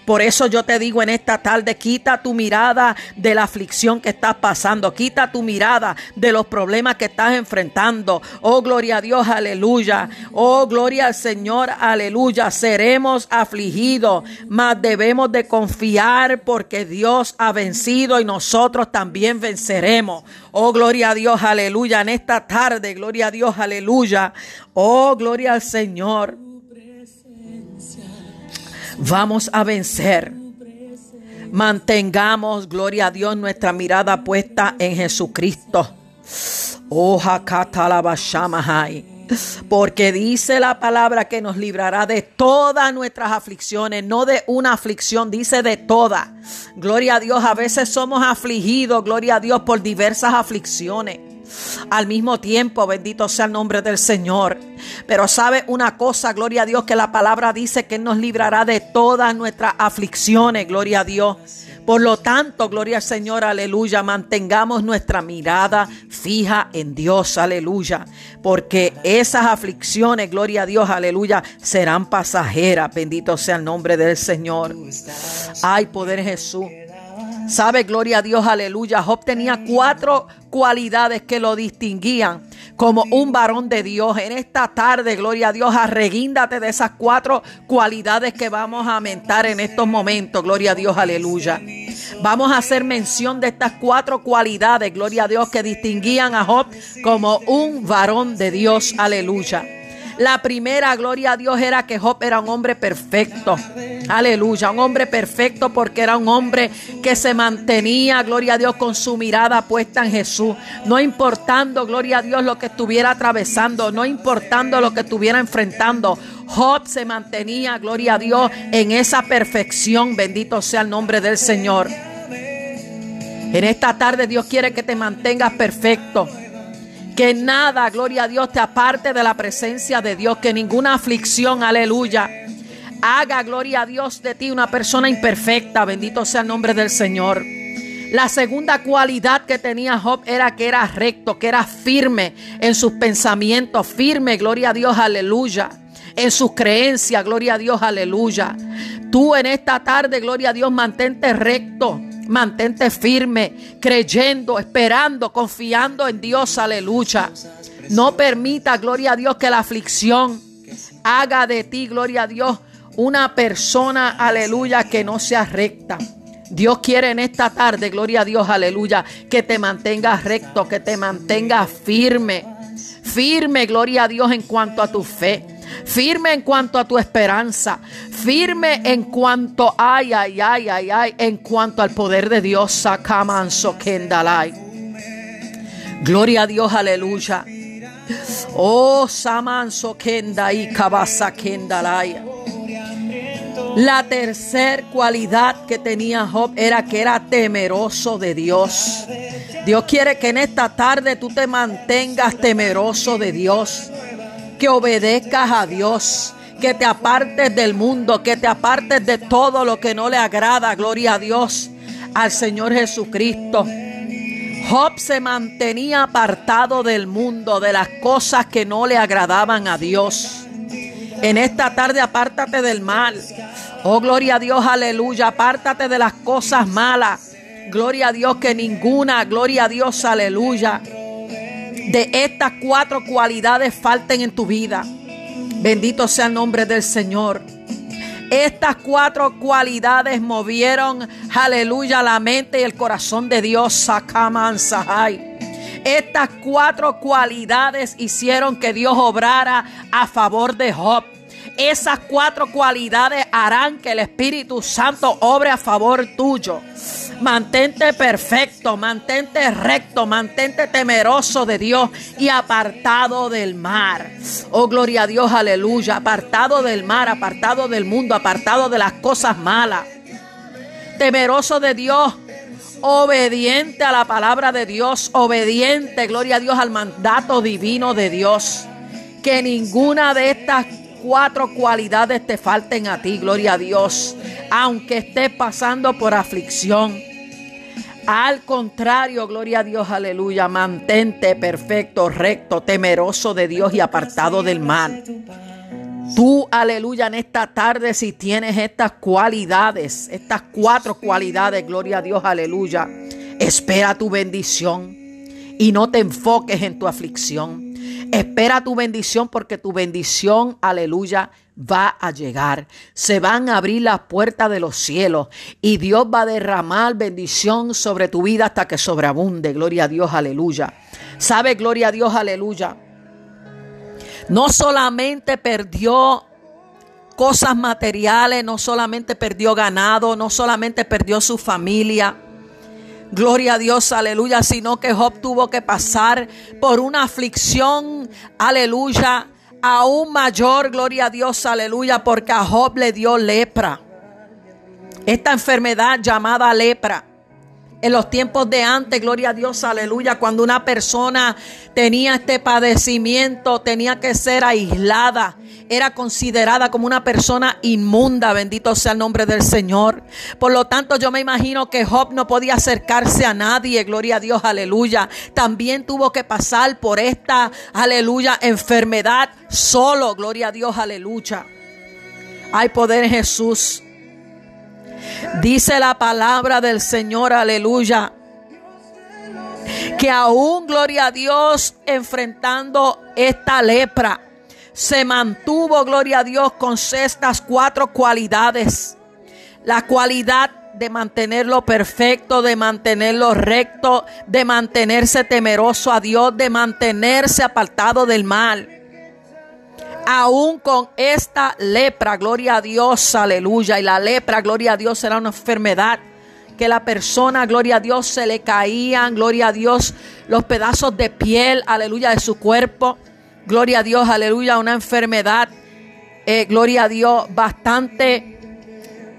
Por eso yo te digo en esta tarde, quita tu mirada de la aflicción que estás pasando, quita tu mirada de los problemas que estás enfrentando. Oh, gloria a Dios, aleluya. Oh, gloria al Señor, aleluya. Seremos afligidos, mas debemos de confiar porque Dios ha vencido y nosotros también venceremos. Oh, gloria a Dios, aleluya. En esta tarde, gloria a Dios, aleluya. Oh, gloria al Señor. Vamos a vencer. Mantengamos, gloria a Dios, nuestra mirada puesta en Jesucristo. Oh, porque dice la palabra que nos librará de todas nuestras aflicciones, no de una aflicción, dice de todas. Gloria a Dios, a veces somos afligidos, gloria a Dios, por diversas aflicciones al mismo tiempo. Bendito sea el nombre del Señor. Pero sabe una cosa, gloria a Dios, que la palabra dice que nos librará de todas nuestras aflicciones, gloria a Dios. Por lo tanto, gloria al Señor, aleluya, mantengamos nuestra mirada fija en Dios, aleluya, porque esas aflicciones, gloria a Dios, aleluya, serán pasajeras, bendito sea el nombre del Señor. Ay, poder Jesús. Sabe, gloria a Dios, aleluya. Job tenía cuatro cualidades que lo distinguían como un varón de Dios. En esta tarde, gloria a Dios, arreguíndate de esas cuatro cualidades que vamos a aumentar en estos momentos. Gloria a Dios, aleluya. Vamos a hacer mención de estas cuatro cualidades, gloria a Dios, que distinguían a Job como un varón de Dios. Aleluya. La primera, gloria a Dios, era que Job era un hombre perfecto. Aleluya, un hombre perfecto porque era un hombre que se mantenía, gloria a Dios, con su mirada puesta en Jesús. No importando, gloria a Dios, lo que estuviera atravesando, no importando lo que estuviera enfrentando. Job se mantenía, gloria a Dios, en esa perfección. Bendito sea el nombre del Señor. En esta tarde Dios quiere que te mantengas perfecto Que nada, gloria a Dios, te aparte de la presencia de Dios. Que ninguna aflicción, aleluya, haga, gloria a Dios, de ti una persona imperfecta. Bendito sea el nombre del Señor. La segunda cualidad que tenía Job era que era recto, que era firme en sus pensamientos, firme, gloria a Dios, aleluya. En sus creencias, gloria a Dios, aleluya. Tú en esta tarde, gloria a Dios, mantente recto, mantente firme, creyendo, esperando, confiando en Dios, aleluya. No permita, gloria a Dios, que la aflicción haga de ti, gloria a Dios, una persona, aleluya, que no sea recta. Dios quiere en esta tarde, gloria a Dios, aleluya, que te mantengas recto, que te mantengas firme. Firme, gloria a Dios, en cuanto a tu fe. Firme en cuanto a tu esperanza. Firme en cuanto, ay, ay, ay, ay, ay, en cuanto al poder de Dios. Gloria a Dios, aleluya. Oh, samanso kendai kabasa kendalai. La tercera cualidad que tenía Job era que era temeroso de Dios. Dios quiere que en esta tarde tú te mantengas temeroso de Dios, que obedezcas a Dios, que te apartes del mundo, que te apartes de todo lo que no le agrada, gloria a Dios, al Señor Jesucristo. Job se mantenía apartado del mundo, de las cosas que no le agradaban a Dios. En esta tarde apártate del mal. Oh, gloria a Dios, aleluya. Apártate de las cosas malas. Gloria a Dios que ninguna, gloria a Dios, aleluya. De estas cuatro cualidades falten en tu vida. Bendito sea el nombre del Señor. Estas cuatro cualidades movieron, aleluya, la mente y el corazón de Dios. Sakaman Sahai. Estas cuatro cualidades hicieron que Dios obrara a favor de Job. Esas cuatro cualidades harán que el Espíritu Santo obre a favor tuyo. Mantente perfecto, mantente recto, mantente temeroso de Dios y apartado del mar. Oh, gloria a Dios, aleluya. Apartado del mar, apartado del mundo, apartado de las cosas malas. Temeroso de Dios, obediente a la palabra de Dios, obediente, gloria a Dios, al mandato divino de Dios. Que ninguna de estas cuatro cualidades te falten a ti, gloria a Dios, aunque estés pasando por aflicción. Al contrario, gloria a Dios, aleluya, mantente perfecto, recto, temeroso de Dios y apartado del mal. Tú, aleluya, en esta tarde, si tienes estas cualidades, estas cuatro cualidades, gloria a Dios, aleluya, espera tu bendición y no te enfoques en tu aflicción. Espera tu bendición porque tu bendición, aleluya, va a llegar. Se van a abrir las puertas de los cielos y Dios va a derramar bendición sobre tu vida hasta que sobreabunde. Gloria a Dios, aleluya. ¿Sabe, gloria a Dios, aleluya? No solamente perdió cosas materiales, no solamente perdió ganado, no solamente perdió su familia. Gloria a Dios, aleluya, sino que Job tuvo que pasar por una aflicción, aleluya, aún mayor, gloria a Dios, aleluya, porque a Job le dio lepra. Esta enfermedad llamada lepra. En los tiempos de antes, gloria a Dios, aleluya, cuando una persona tenía este padecimiento, tenía que ser aislada, era considerada como una persona inmunda, bendito sea el nombre del Señor. Por lo tanto, yo me imagino que Job no podía acercarse a nadie, gloria a Dios, aleluya. También tuvo que pasar por esta, aleluya, enfermedad solo, gloria a Dios, aleluya. Hay poder en Jesús. Dice la palabra del Señor, aleluya. Que aún, gloria a Dios, enfrentando esta lepra, se mantuvo, gloria a Dios, con estas cuatro cualidades. La cualidad de mantenerlo perfecto, de mantenerlo recto, de mantenerse temeroso a Dios, de mantenerse apartado del mal. Aún con esta lepra, gloria a Dios, aleluya. Y la lepra, gloria a Dios, era una enfermedad que la persona, gloria a Dios, se le caían, gloria a Dios, los pedazos de piel, aleluya, de su cuerpo. Gloria a Dios, aleluya, una enfermedad, eh, gloria a Dios, bastante,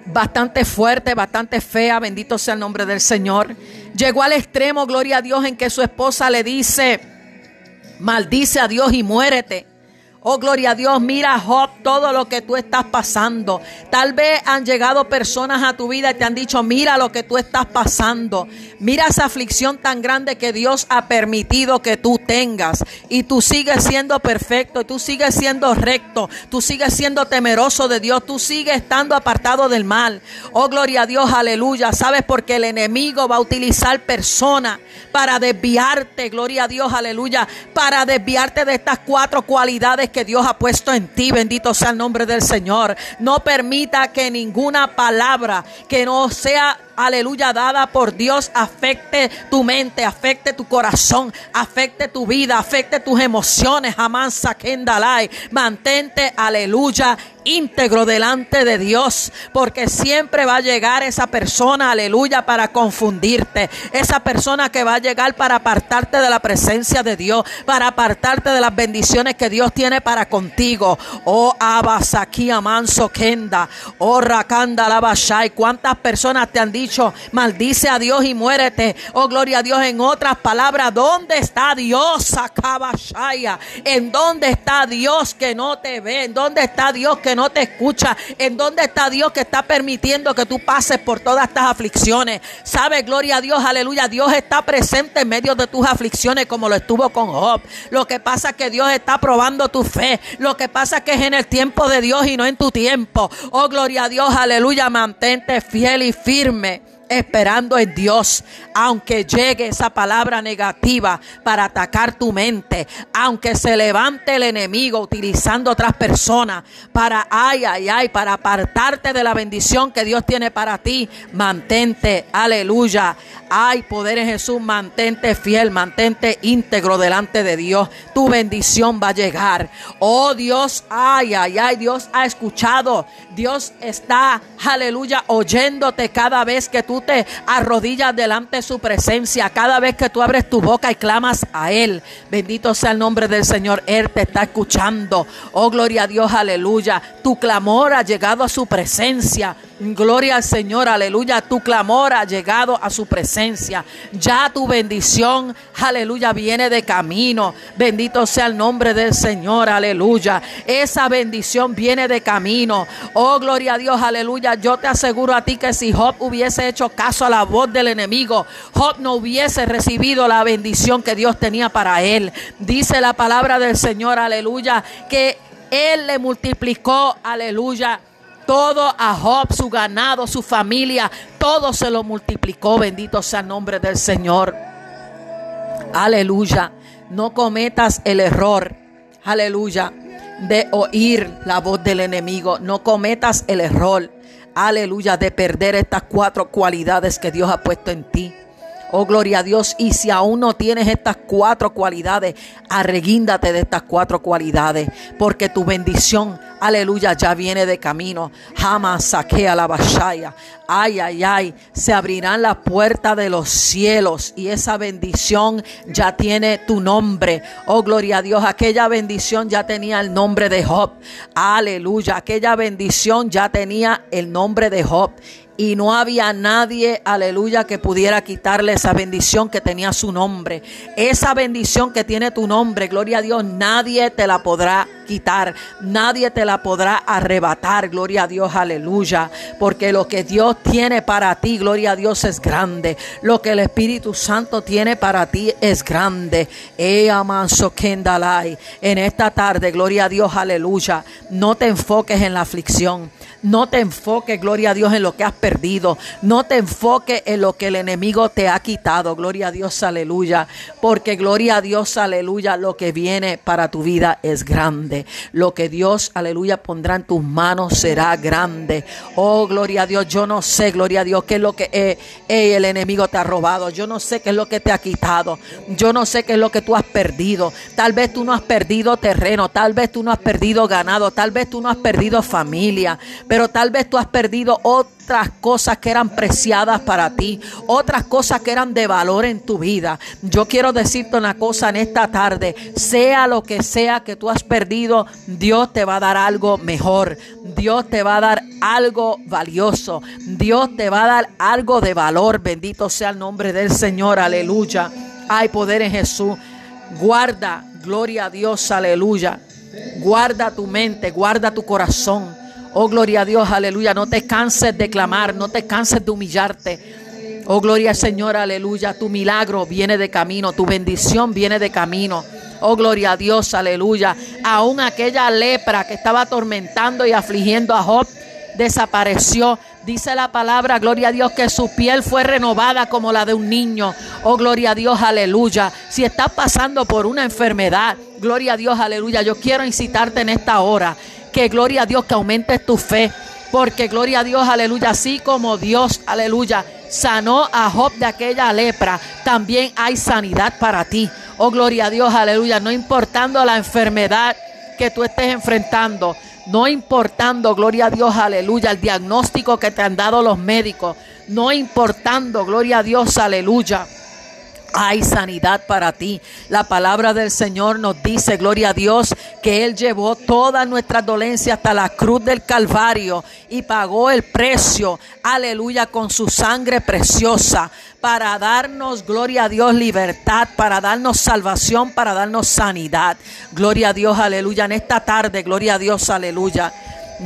bastante fuerte, bastante fea, bendito sea el nombre del Señor. Llegó al extremo, gloria a Dios, en que su esposa le dice, Maldice a Dios y muérete. Oh, gloria a Dios, mira Job, todo lo que tú estás pasando. Tal vez han llegado personas a tu vida y te han dicho, mira lo que tú estás pasando. Mira esa aflicción tan grande que Dios ha permitido que tú tengas. Y tú sigues siendo perfecto, tú sigues siendo recto, tú sigues siendo temeroso de Dios, tú sigues estando apartado del mal. Oh, gloria a Dios, aleluya. ¿Sabes? Porque el enemigo va a utilizar personas para desviarte, gloria a Dios, aleluya, para desviarte de estas cuatro cualidades que Dios ha puesto en ti. Bendito sea el nombre del Señor. No permita que ninguna palabra que no sea aleluya, dada por Dios, afecte tu mente, afecte tu corazón, afecte tu vida, afecte tus emociones. Jamás saquendalai. Mantente, aleluya, íntegro delante de Dios, porque siempre va a llegar esa persona, aleluya, para confundirte. Esa persona que va a llegar para apartarte de la presencia de Dios, para apartarte de las bendiciones que Dios tiene para contigo. Oh, Abasaki Amanso Kenda, oh, Rakanda Labashai. ¿Cuántas personas te han dicho, maldice a Dios y muérete? Oh, gloria a Dios. En otras palabras, ¿dónde está Dios? Akabashaya. ¿En dónde está Dios que no te ve? ¿En dónde está Dios que no te escucha. ¿En dónde está Dios que está permitiendo que tú pases por todas estas aflicciones? ¿Sabe? Gloria a Dios, aleluya. Dios está presente en medio de tus aflicciones como lo estuvo con Job. Lo que pasa es que Dios está probando tu fe. Lo que pasa es que es en el tiempo de Dios y no en tu tiempo. Oh, gloria a Dios, aleluya. Mantente fiel y firme esperando en Dios, aunque llegue esa palabra negativa para atacar tu mente, aunque se levante el enemigo utilizando otras personas para, ay, ay, ay, para apartarte de la bendición que Dios tiene para ti, mantente, aleluya, hay poder en Jesús, mantente fiel, mantente íntegro delante de Dios, tu bendición va a llegar. Oh Dios, ay, ay, ay, Dios ha escuchado, Dios está, aleluya, oyéndote cada vez que tú te arrodillas delante de su presencia, cada vez que tú abres tu boca y clamas a Él. Bendito sea el nombre del Señor. Él te está escuchando. Oh, gloria a Dios, aleluya. Tu clamor ha llegado a su presencia. Gloria al Señor, aleluya. Tu clamor ha llegado a su presencia. Ya tu bendición, aleluya, viene de camino. Bendito sea el nombre del Señor, aleluya. Esa bendición viene de camino. Oh, gloria a Dios, aleluya. Yo te aseguro a ti que si Job hubiese hecho caso a la voz del enemigo, Job no hubiese recibido la bendición que Dios tenía para él. Dice la palabra del Señor, aleluya, que él le multiplicó, aleluya todo a Job, su ganado, su familia, todo se lo multiplicó. Bendito sea el nombre del Señor. Aleluya. No cometas el error. Aleluya. De oír la voz del enemigo. No cometas el error. Aleluya. De perder estas cuatro cualidades que Dios ha puesto en ti. Oh, gloria a Dios. Y si aún no tienes estas cuatro cualidades, arreguíndate de estas cuatro cualidades. Porque tu bendición aleluya, ya viene de camino. Jamás saque a la bashaya. Ay, ay, ay, se abrirán las puertas de los cielos y esa bendición ya tiene tu nombre. Oh, gloria a Dios, aquella bendición ya tenía el nombre de Job. Aleluya, aquella bendición ya tenía el nombre de Job y no había nadie, aleluya, que pudiera quitarle esa bendición que tenía su nombre. Esa bendición que tiene tu nombre, gloria a Dios, nadie te la podrá quitar, nadie te la podrá arrebatar, gloria a Dios, aleluya, porque lo que Dios tiene para ti, gloria a Dios, es grande. Lo que el Espíritu Santo tiene para ti es grande. En esta tarde, gloria a Dios, aleluya, no te enfoques en la aflicción. No te enfoques, gloria a Dios, en lo que has perdido. No te enfoques en lo que el enemigo te ha quitado. Gloria a Dios, aleluya. Porque gloria a Dios, aleluya, lo que viene para tu vida es grande. Lo que Dios, aleluya, pondrá en tus manos será grande. Oh, gloria a Dios. Yo no sé, gloria a Dios, qué es lo que eh, eh, el enemigo te ha robado. Yo no sé qué es lo que te ha quitado. Yo no sé qué es lo que tú has perdido. Tal vez tú no has perdido terreno. Tal vez tú no has perdido ganado. Tal vez tú no has perdido familia pero tal vez tú has perdido otras cosas que eran preciadas para ti, otras cosas que eran de valor en tu vida. Yo quiero decirte una cosa en esta tarde, sea lo que sea que tú has perdido, Dios te va a dar algo mejor, Dios te va a dar algo valioso, Dios te va a dar algo de valor, bendito sea el nombre del Señor, aleluya. Hay poder en Jesús. Guarda, Gloria a Dios, aleluya. Guarda tu mente, guarda tu corazón. Oh, gloria a Dios, aleluya. No te canses de clamar, no te canses de humillarte. Oh, gloria al Señor, aleluya. Tu milagro viene de camino, tu bendición viene de camino. Oh, gloria a Dios, aleluya. Aún aquella lepra que estaba atormentando y afligiendo a Job desapareció. Dice la palabra, gloria a Dios, que su piel fue renovada como la de un niño. Oh, gloria a Dios, aleluya. Si estás pasando por una enfermedad, gloria a Dios, aleluya. Yo quiero incitarte en esta hora que gloria a Dios que aumentes tu fe. Porque gloria a Dios, aleluya, así como Dios, aleluya, sanó a Job de aquella lepra, también hay sanidad para ti. Oh, gloria a Dios, aleluya, no importando la enfermedad que tú estés enfrentando, no importando, gloria a Dios, aleluya, el diagnóstico que te han dado los médicos, no importando, gloria a Dios, aleluya hay sanidad para ti. La palabra del Señor nos dice, gloria a Dios, que Él llevó todas nuestras dolencias hasta la cruz del Calvario y pagó el precio, aleluya, con su sangre preciosa para darnos, gloria a Dios, libertad, para darnos salvación, para darnos sanidad. Gloria a Dios, aleluya. En esta tarde, gloria a Dios, aleluya.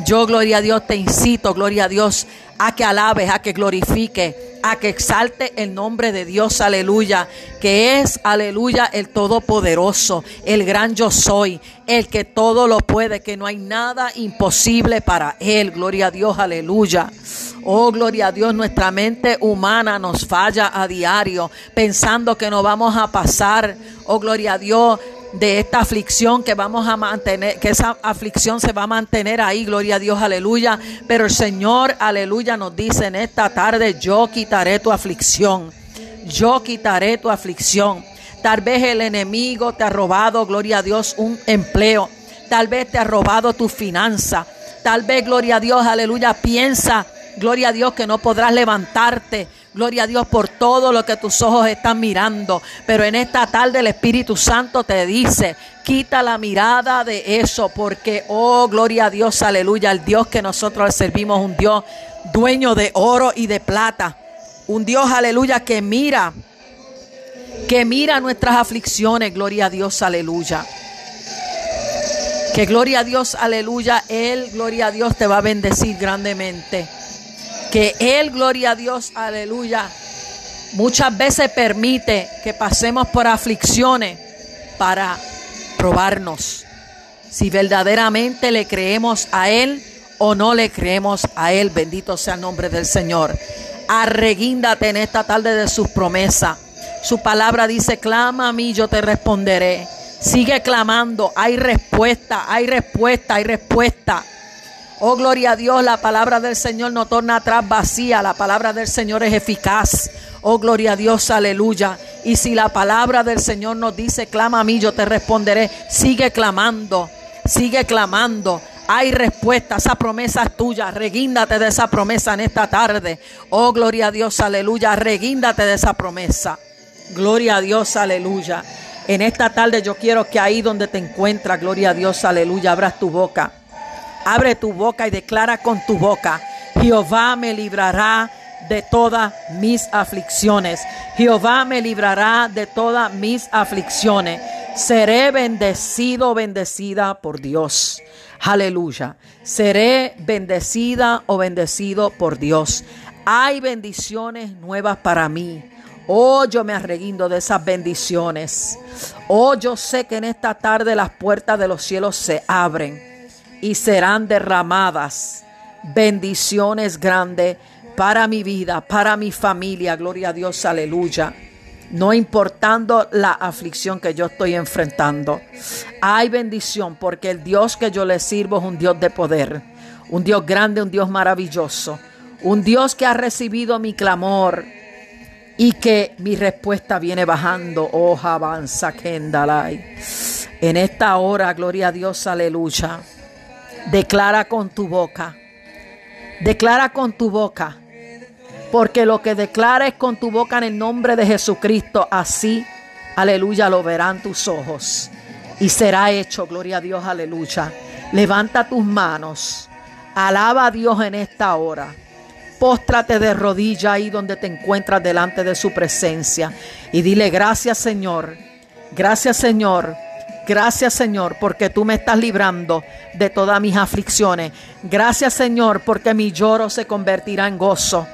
Yo, gloria a Dios, te incito, gloria a Dios, a que alabes, a que glorifique a que exalte el nombre de Dios, aleluya, que es, aleluya, el Todopoderoso, el gran yo soy, el que todo lo puede, que no hay nada imposible para Él, gloria a Dios, aleluya. Oh, gloria a Dios, nuestra mente humana nos falla a diario, pensando que no vamos a pasar, oh, gloria a Dios, de esta aflicción que vamos a mantener, que esa aflicción se va a mantener ahí, gloria a Dios, aleluya. Pero el Señor, aleluya, nos dice en esta tarde, yo quitaré tu aflicción, yo quitaré tu aflicción. Tal vez el enemigo te ha robado, gloria a Dios, un empleo. Tal vez te ha robado tu finanza. Tal vez, gloria a Dios, aleluya, piensa, gloria a Dios, que no podrás levantarte. Gloria a Dios por todo lo que tus ojos están mirando. Pero en esta tarde el Espíritu Santo te dice, quita la mirada de eso porque, oh, gloria a Dios, aleluya, el Dios que nosotros le servimos, un Dios dueño de oro y de plata. Un Dios, aleluya, que mira, que mira nuestras aflicciones, gloria a Dios, aleluya. Que gloria a Dios, aleluya, Él, gloria a Dios, te va a bendecir grandemente que Él, gloria a Dios, aleluya, muchas veces permite que pasemos por aflicciones para probarnos si verdaderamente le creemos a Él o no le creemos a Él. Bendito sea el nombre del Señor. Arreguíndate en esta tarde de sus promesas. Su palabra dice, clama a mí, yo te responderé. Sigue clamando, hay respuesta, hay respuesta, hay respuesta. Oh, gloria a Dios, la palabra del Señor no torna atrás vacía, la palabra del Señor es eficaz. Oh, gloria a Dios, aleluya. Y si la palabra del Señor nos dice, clama a mí, yo te responderé, sigue clamando, sigue clamando. Hay respuesta, esa promesa es tuya. Reguíndate de esa promesa en esta tarde. Oh, gloria a Dios, aleluya. Reguíndate de esa promesa. Gloria a Dios, aleluya. En esta tarde yo quiero que ahí donde te encuentras, gloria a Dios, aleluya, abras tu boca. Abre tu boca y declara con tu boca, Jehová me librará de todas mis aflicciones. Jehová me librará de todas mis aflicciones. Seré bendecido, bendecida por Dios. Aleluya. Seré bendecida o bendecido por Dios. Hay bendiciones nuevas para mí. Oh, yo me arreguindo de esas bendiciones. Oh, yo sé que en esta tarde las puertas de los cielos se abren y serán derramadas bendiciones grandes para mi vida, para mi familia. Gloria a Dios, aleluya. No importando la aflicción que yo estoy enfrentando. Hay bendición porque el Dios que yo le sirvo es un Dios de poder, un Dios grande, un Dios maravilloso, un Dios que ha recibido mi clamor y que mi respuesta viene bajando. Oh, avanza, Kendalai. En esta hora, gloria a Dios, aleluya. Declara con tu boca. Declara con tu boca. Porque lo que declares con tu boca en el nombre de Jesucristo, así, aleluya, lo verán tus ojos. Y será hecho, gloria a Dios, aleluya. Levanta tus manos. Alaba a Dios en esta hora. Póstrate de rodilla ahí donde te encuentras delante de su presencia. Y dile gracias Señor. Gracias Señor Gracias Señor porque tú me estás librando de todas mis aflicciones. Gracias Señor porque mi lloro se convertirá en gozo.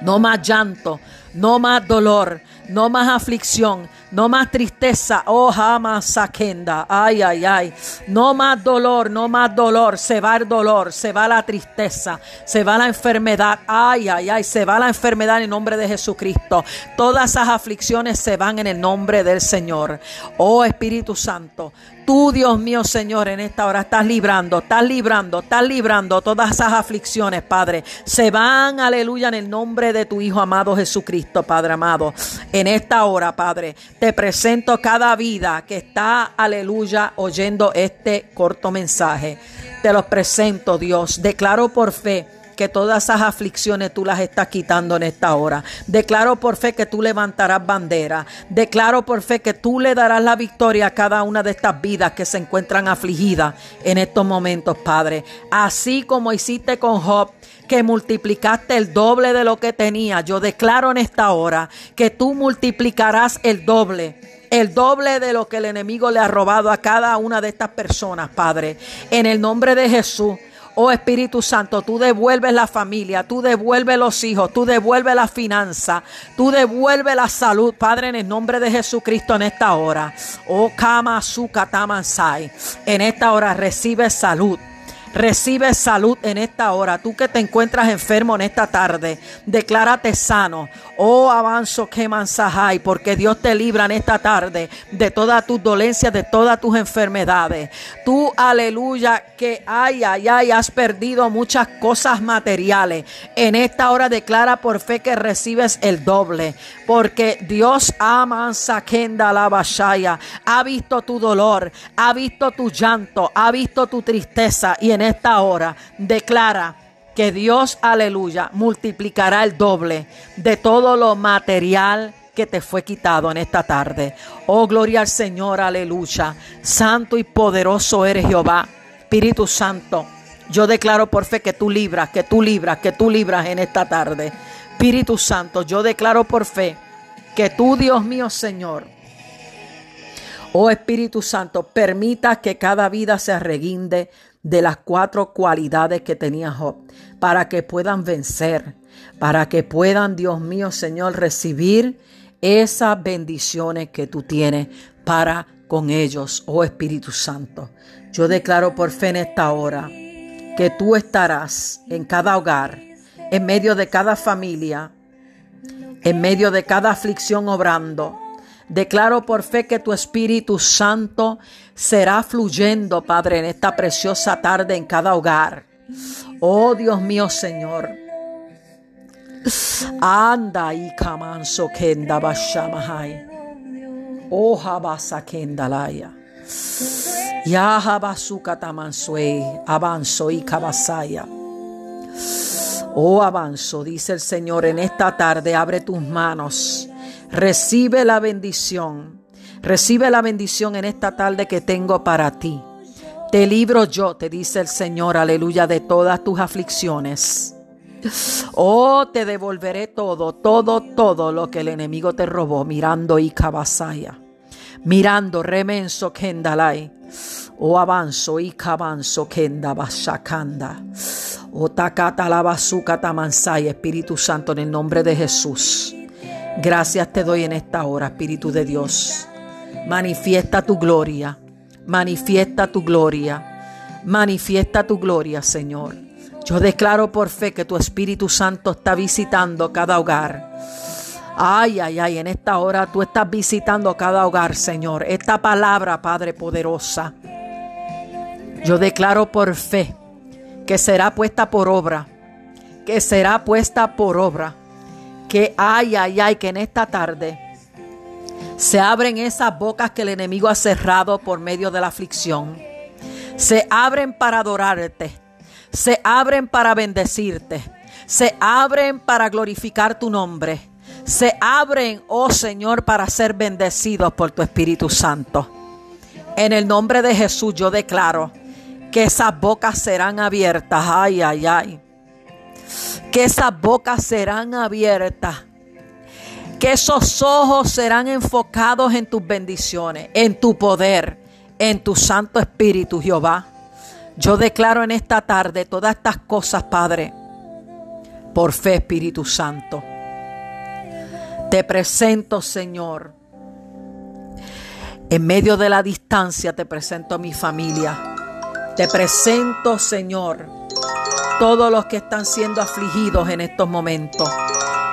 No más llanto, no más dolor, no más aflicción, no más tristeza, oh jamás saquenda, ay, ay, ay, no más dolor, no más dolor, se va el dolor, se va la tristeza, se va la enfermedad, ay, ay, ay, se va la enfermedad en el nombre de Jesucristo. Todas esas aflicciones se van en el nombre del Señor. Oh Espíritu Santo, Tú, Dios mío, Señor, en esta hora estás librando, estás librando, estás librando todas esas aflicciones, Padre. Se van, aleluya, en el nombre de tu Hijo amado Jesucristo, Padre amado. En esta hora, Padre, te presento cada vida que está, aleluya, oyendo este corto mensaje. Te los presento, Dios. Declaro por fe que todas esas aflicciones tú las estás quitando en esta hora. Declaro por fe que tú levantarás bandera. Declaro por fe que tú le darás la victoria a cada una de estas vidas que se encuentran afligidas en estos momentos, Padre. Así como hiciste con Job que multiplicaste el doble de lo que tenía. Yo declaro en esta hora que tú multiplicarás el doble el doble de lo que el enemigo le ha robado a cada una de estas personas, Padre. En el nombre de Jesús. Oh Espíritu Santo, tú devuelves la familia, tú devuelves los hijos, tú devuelves la finanza, tú devuelves la salud, Padre, en el nombre de Jesucristo en esta hora. Oh Kama Tamansai, en esta hora recibe salud. Recibe salud en esta hora. Tú que te encuentras enfermo en esta tarde, declárate sano. Oh, avanzo que mansajai, porque Dios te libra en esta tarde de todas tus dolencias, de todas tus enfermedades. Tú, aleluya, que ay, ay, ay, has perdido muchas cosas materiales. En esta hora declara por fe que recibes el doble, porque Dios ama kenda la bashaya, ha visto tu dolor, ha visto tu llanto, ha visto tu tristeza y en esta hora declara que Dios, aleluya, multiplicará el doble de todo lo material que te fue quitado en esta tarde. Oh, gloria al Señor, aleluya. Santo y poderoso eres Jehová, Espíritu Santo. Yo declaro por fe que tú libras, que tú libras, que tú libras en esta tarde. Espíritu Santo, yo declaro por fe que tú, Dios mío, Señor, oh Espíritu Santo, permita que cada vida se reguinde de las cuatro cualidades que tenía Job, para que puedan vencer, para que puedan, Dios mío, Señor, recibir esas bendiciones que tú tienes para con ellos, oh Espíritu Santo. Yo declaro por fe en esta hora que tú estarás en cada hogar, en medio de cada familia, en medio de cada aflicción obrando Declaro por fe que tu Espíritu Santo será fluyendo, Padre, en esta preciosa tarde en cada hogar. Oh Dios mío, Señor. Anda y kamanso kenda bashamahai. Oh habasa kendalaya. Ya habasuka tamansue. Avanzo y kabasaya. Oh avanzo, dice el Señor, en esta tarde abre tus manos Recibe la bendición. Recibe la bendición en esta tarde que tengo para ti. Te libro yo, te dice el Señor, aleluya, de todas tus aflicciones. Oh, te devolveré todo, todo, todo lo que el enemigo te robó, mirando y cabasaya. Mirando remenso kendalai. Oh, avanzo y cabanzo kenda bashakanda. Oh, takata la bazuka tamansai, Espíritu Santo, en el nombre de Jesús. Gracias te doy en esta hora, Espíritu de Dios. Manifiesta tu gloria, manifiesta tu gloria, manifiesta tu gloria, Señor. Yo declaro por fe que tu Espíritu Santo está visitando cada hogar. Ay, ay, ay, en esta hora tú estás visitando cada hogar, Señor. Esta palabra, Padre poderosa, yo declaro por fe que será puesta por obra, que será puesta por obra que ay, ay, ay, que en esta tarde se abren esas bocas que el enemigo ha cerrado por medio de la aflicción. Se abren para adorarte. Se abren para bendecirte. Se abren para glorificar tu nombre. Se abren, oh Señor, para ser bendecidos por tu Espíritu Santo. En el nombre de Jesús yo declaro que esas bocas serán abiertas. Ay, ay, ay que esas bocas serán abiertas, que esos ojos serán enfocados en tus bendiciones, en tu poder, en tu Santo Espíritu, Jehová. Yo declaro en esta tarde todas estas cosas, Padre, por fe, Espíritu Santo. Te presento, Señor. En medio de la distancia te presento a mi familia. Te presento, Señor, todos los que están siendo afligidos en estos momentos.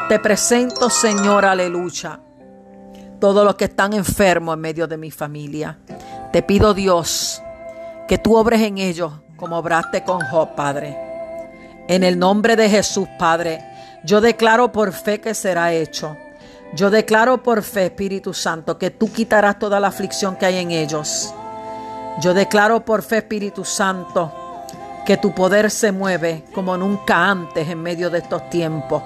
Te presento, Señor, aleluya. Todos los que están enfermos en medio de mi familia. Te pido, Dios, que tú obres en ellos como obraste con Job, Padre. En el nombre de Jesús, Padre, yo declaro por fe que será hecho. Yo declaro por fe, Espíritu Santo, que tú quitarás toda la aflicción que hay en ellos. Yo declaro por fe, Espíritu Santo, que tu poder se mueve como nunca antes en medio de estos tiempos.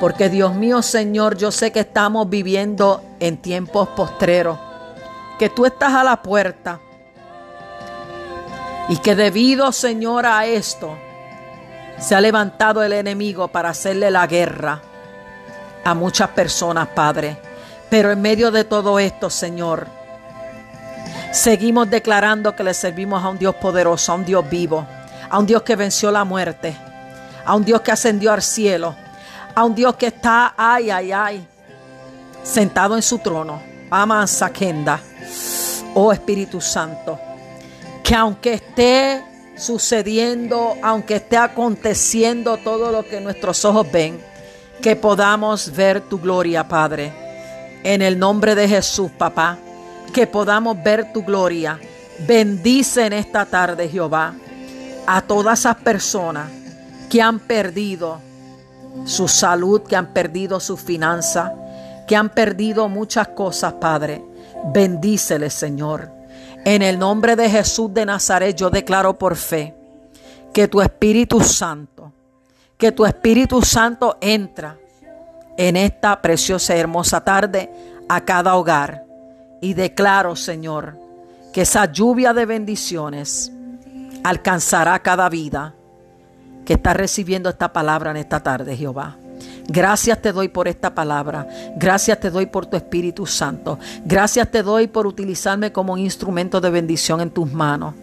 Porque Dios mío, Señor, yo sé que estamos viviendo en tiempos postreros que tú estás a la puerta y que debido, Señor, a esto, se ha levantado el enemigo para hacerle la guerra a muchas personas, Padre. Pero en medio de todo esto, Señor, seguimos declarando que le servimos a un Dios poderoso, a un Dios vivo, a un Dios que venció la muerte, a un Dios que ascendió al cielo, a un Dios que está, ay, ay, ay, sentado en su trono. Amansa Kenda oh Espíritu Santo, que aunque esté sucediendo, aunque esté aconteciendo todo lo que nuestros ojos ven, que podamos ver tu gloria, Padre. En el nombre de Jesús, papá, que podamos ver tu gloria. Bendice en esta tarde, Jehová, a todas esas personas que han perdido su salud, que han perdido su finanza, que han perdido muchas cosas, Padre Bendícele, Señor. En el nombre de Jesús de Nazaret yo declaro por fe que tu Espíritu Santo, que tu Espíritu Santo entra en esta preciosa y hermosa tarde a cada hogar. Y declaro, Señor, que esa lluvia de bendiciones alcanzará cada vida que está recibiendo esta palabra en esta tarde, Jehová. Gracias te doy por esta palabra. Gracias te doy por tu Espíritu Santo. Gracias te doy por utilizarme como un instrumento de bendición en tus manos.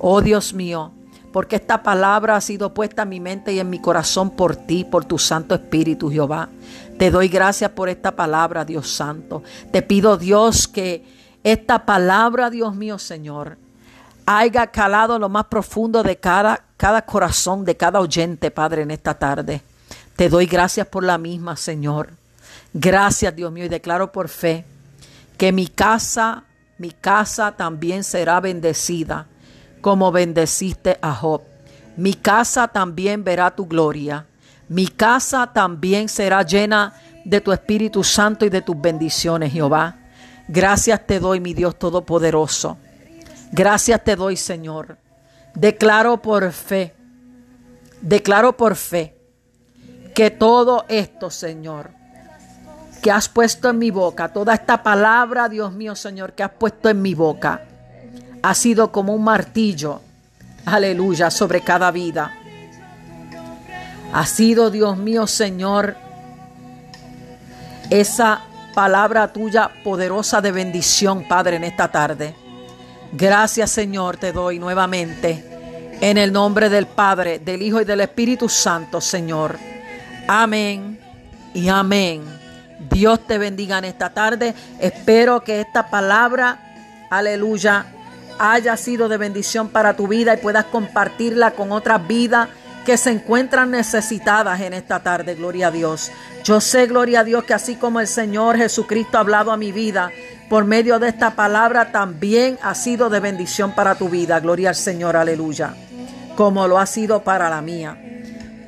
Oh Dios mío, porque esta palabra ha sido puesta en mi mente y en mi corazón por ti, por tu Santo Espíritu, Jehová. Te doy gracias por esta palabra, Dios Santo. Te pido, Dios, que esta palabra, Dios mío, Señor, haya calado lo más profundo de cada, cada corazón, de cada oyente, Padre, en esta tarde. Te doy gracias por la misma, Señor. Gracias, Dios mío, y declaro por fe que mi casa, mi casa también será bendecida, como bendeciste a Job. Mi casa también verá tu gloria. Mi casa también será llena de tu Espíritu Santo y de tus bendiciones, Jehová. Gracias te doy, mi Dios Todopoderoso. Gracias te doy, Señor. Declaro por fe, declaro por fe que todo esto, Señor, que has puesto en mi boca, toda esta palabra, Dios mío, Señor, que has puesto en mi boca, ha sido como un martillo, aleluya, sobre cada vida. Ha sido, Dios mío, Señor, esa palabra tuya poderosa de bendición, Padre, en esta tarde. Gracias, Señor, te doy nuevamente. En el nombre del Padre, del Hijo y del Espíritu Santo, Señor. Amén y amén. Dios te bendiga en esta tarde. Espero que esta palabra, aleluya, haya sido de bendición para tu vida y puedas compartirla con otras vidas que se encuentran necesitadas en esta tarde, gloria a Dios. Yo sé, gloria a Dios, que así como el Señor Jesucristo ha hablado a mi vida por medio de esta palabra, también ha sido de bendición para tu vida, gloria al Señor, aleluya, como lo ha sido para la mía.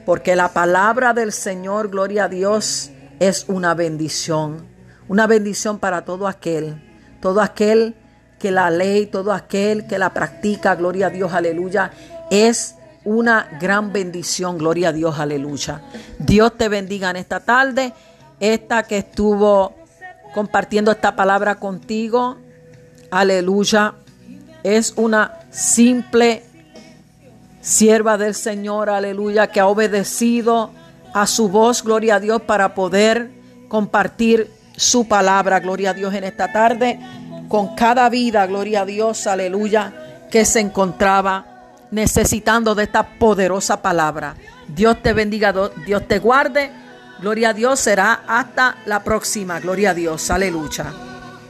Porque la palabra del Señor, gloria a Dios, es una bendición, una bendición para todo aquel, todo aquel que la ley, todo aquel que la practica, gloria a Dios, aleluya, es una gran bendición, gloria a Dios, aleluya. Dios te bendiga en esta tarde, esta que estuvo compartiendo esta palabra contigo, aleluya, es una simple sierva del Señor, aleluya, que ha obedecido a su voz, gloria a Dios, para poder compartir su palabra, gloria a Dios, en esta tarde. con cada vida, gloria a Dios, aleluya, que se encontraba necesitando de esta poderosa palabra. Dios te bendiga, Dios te guarde. Gloria a Dios será hasta la próxima. Gloria a Dios, aleluya.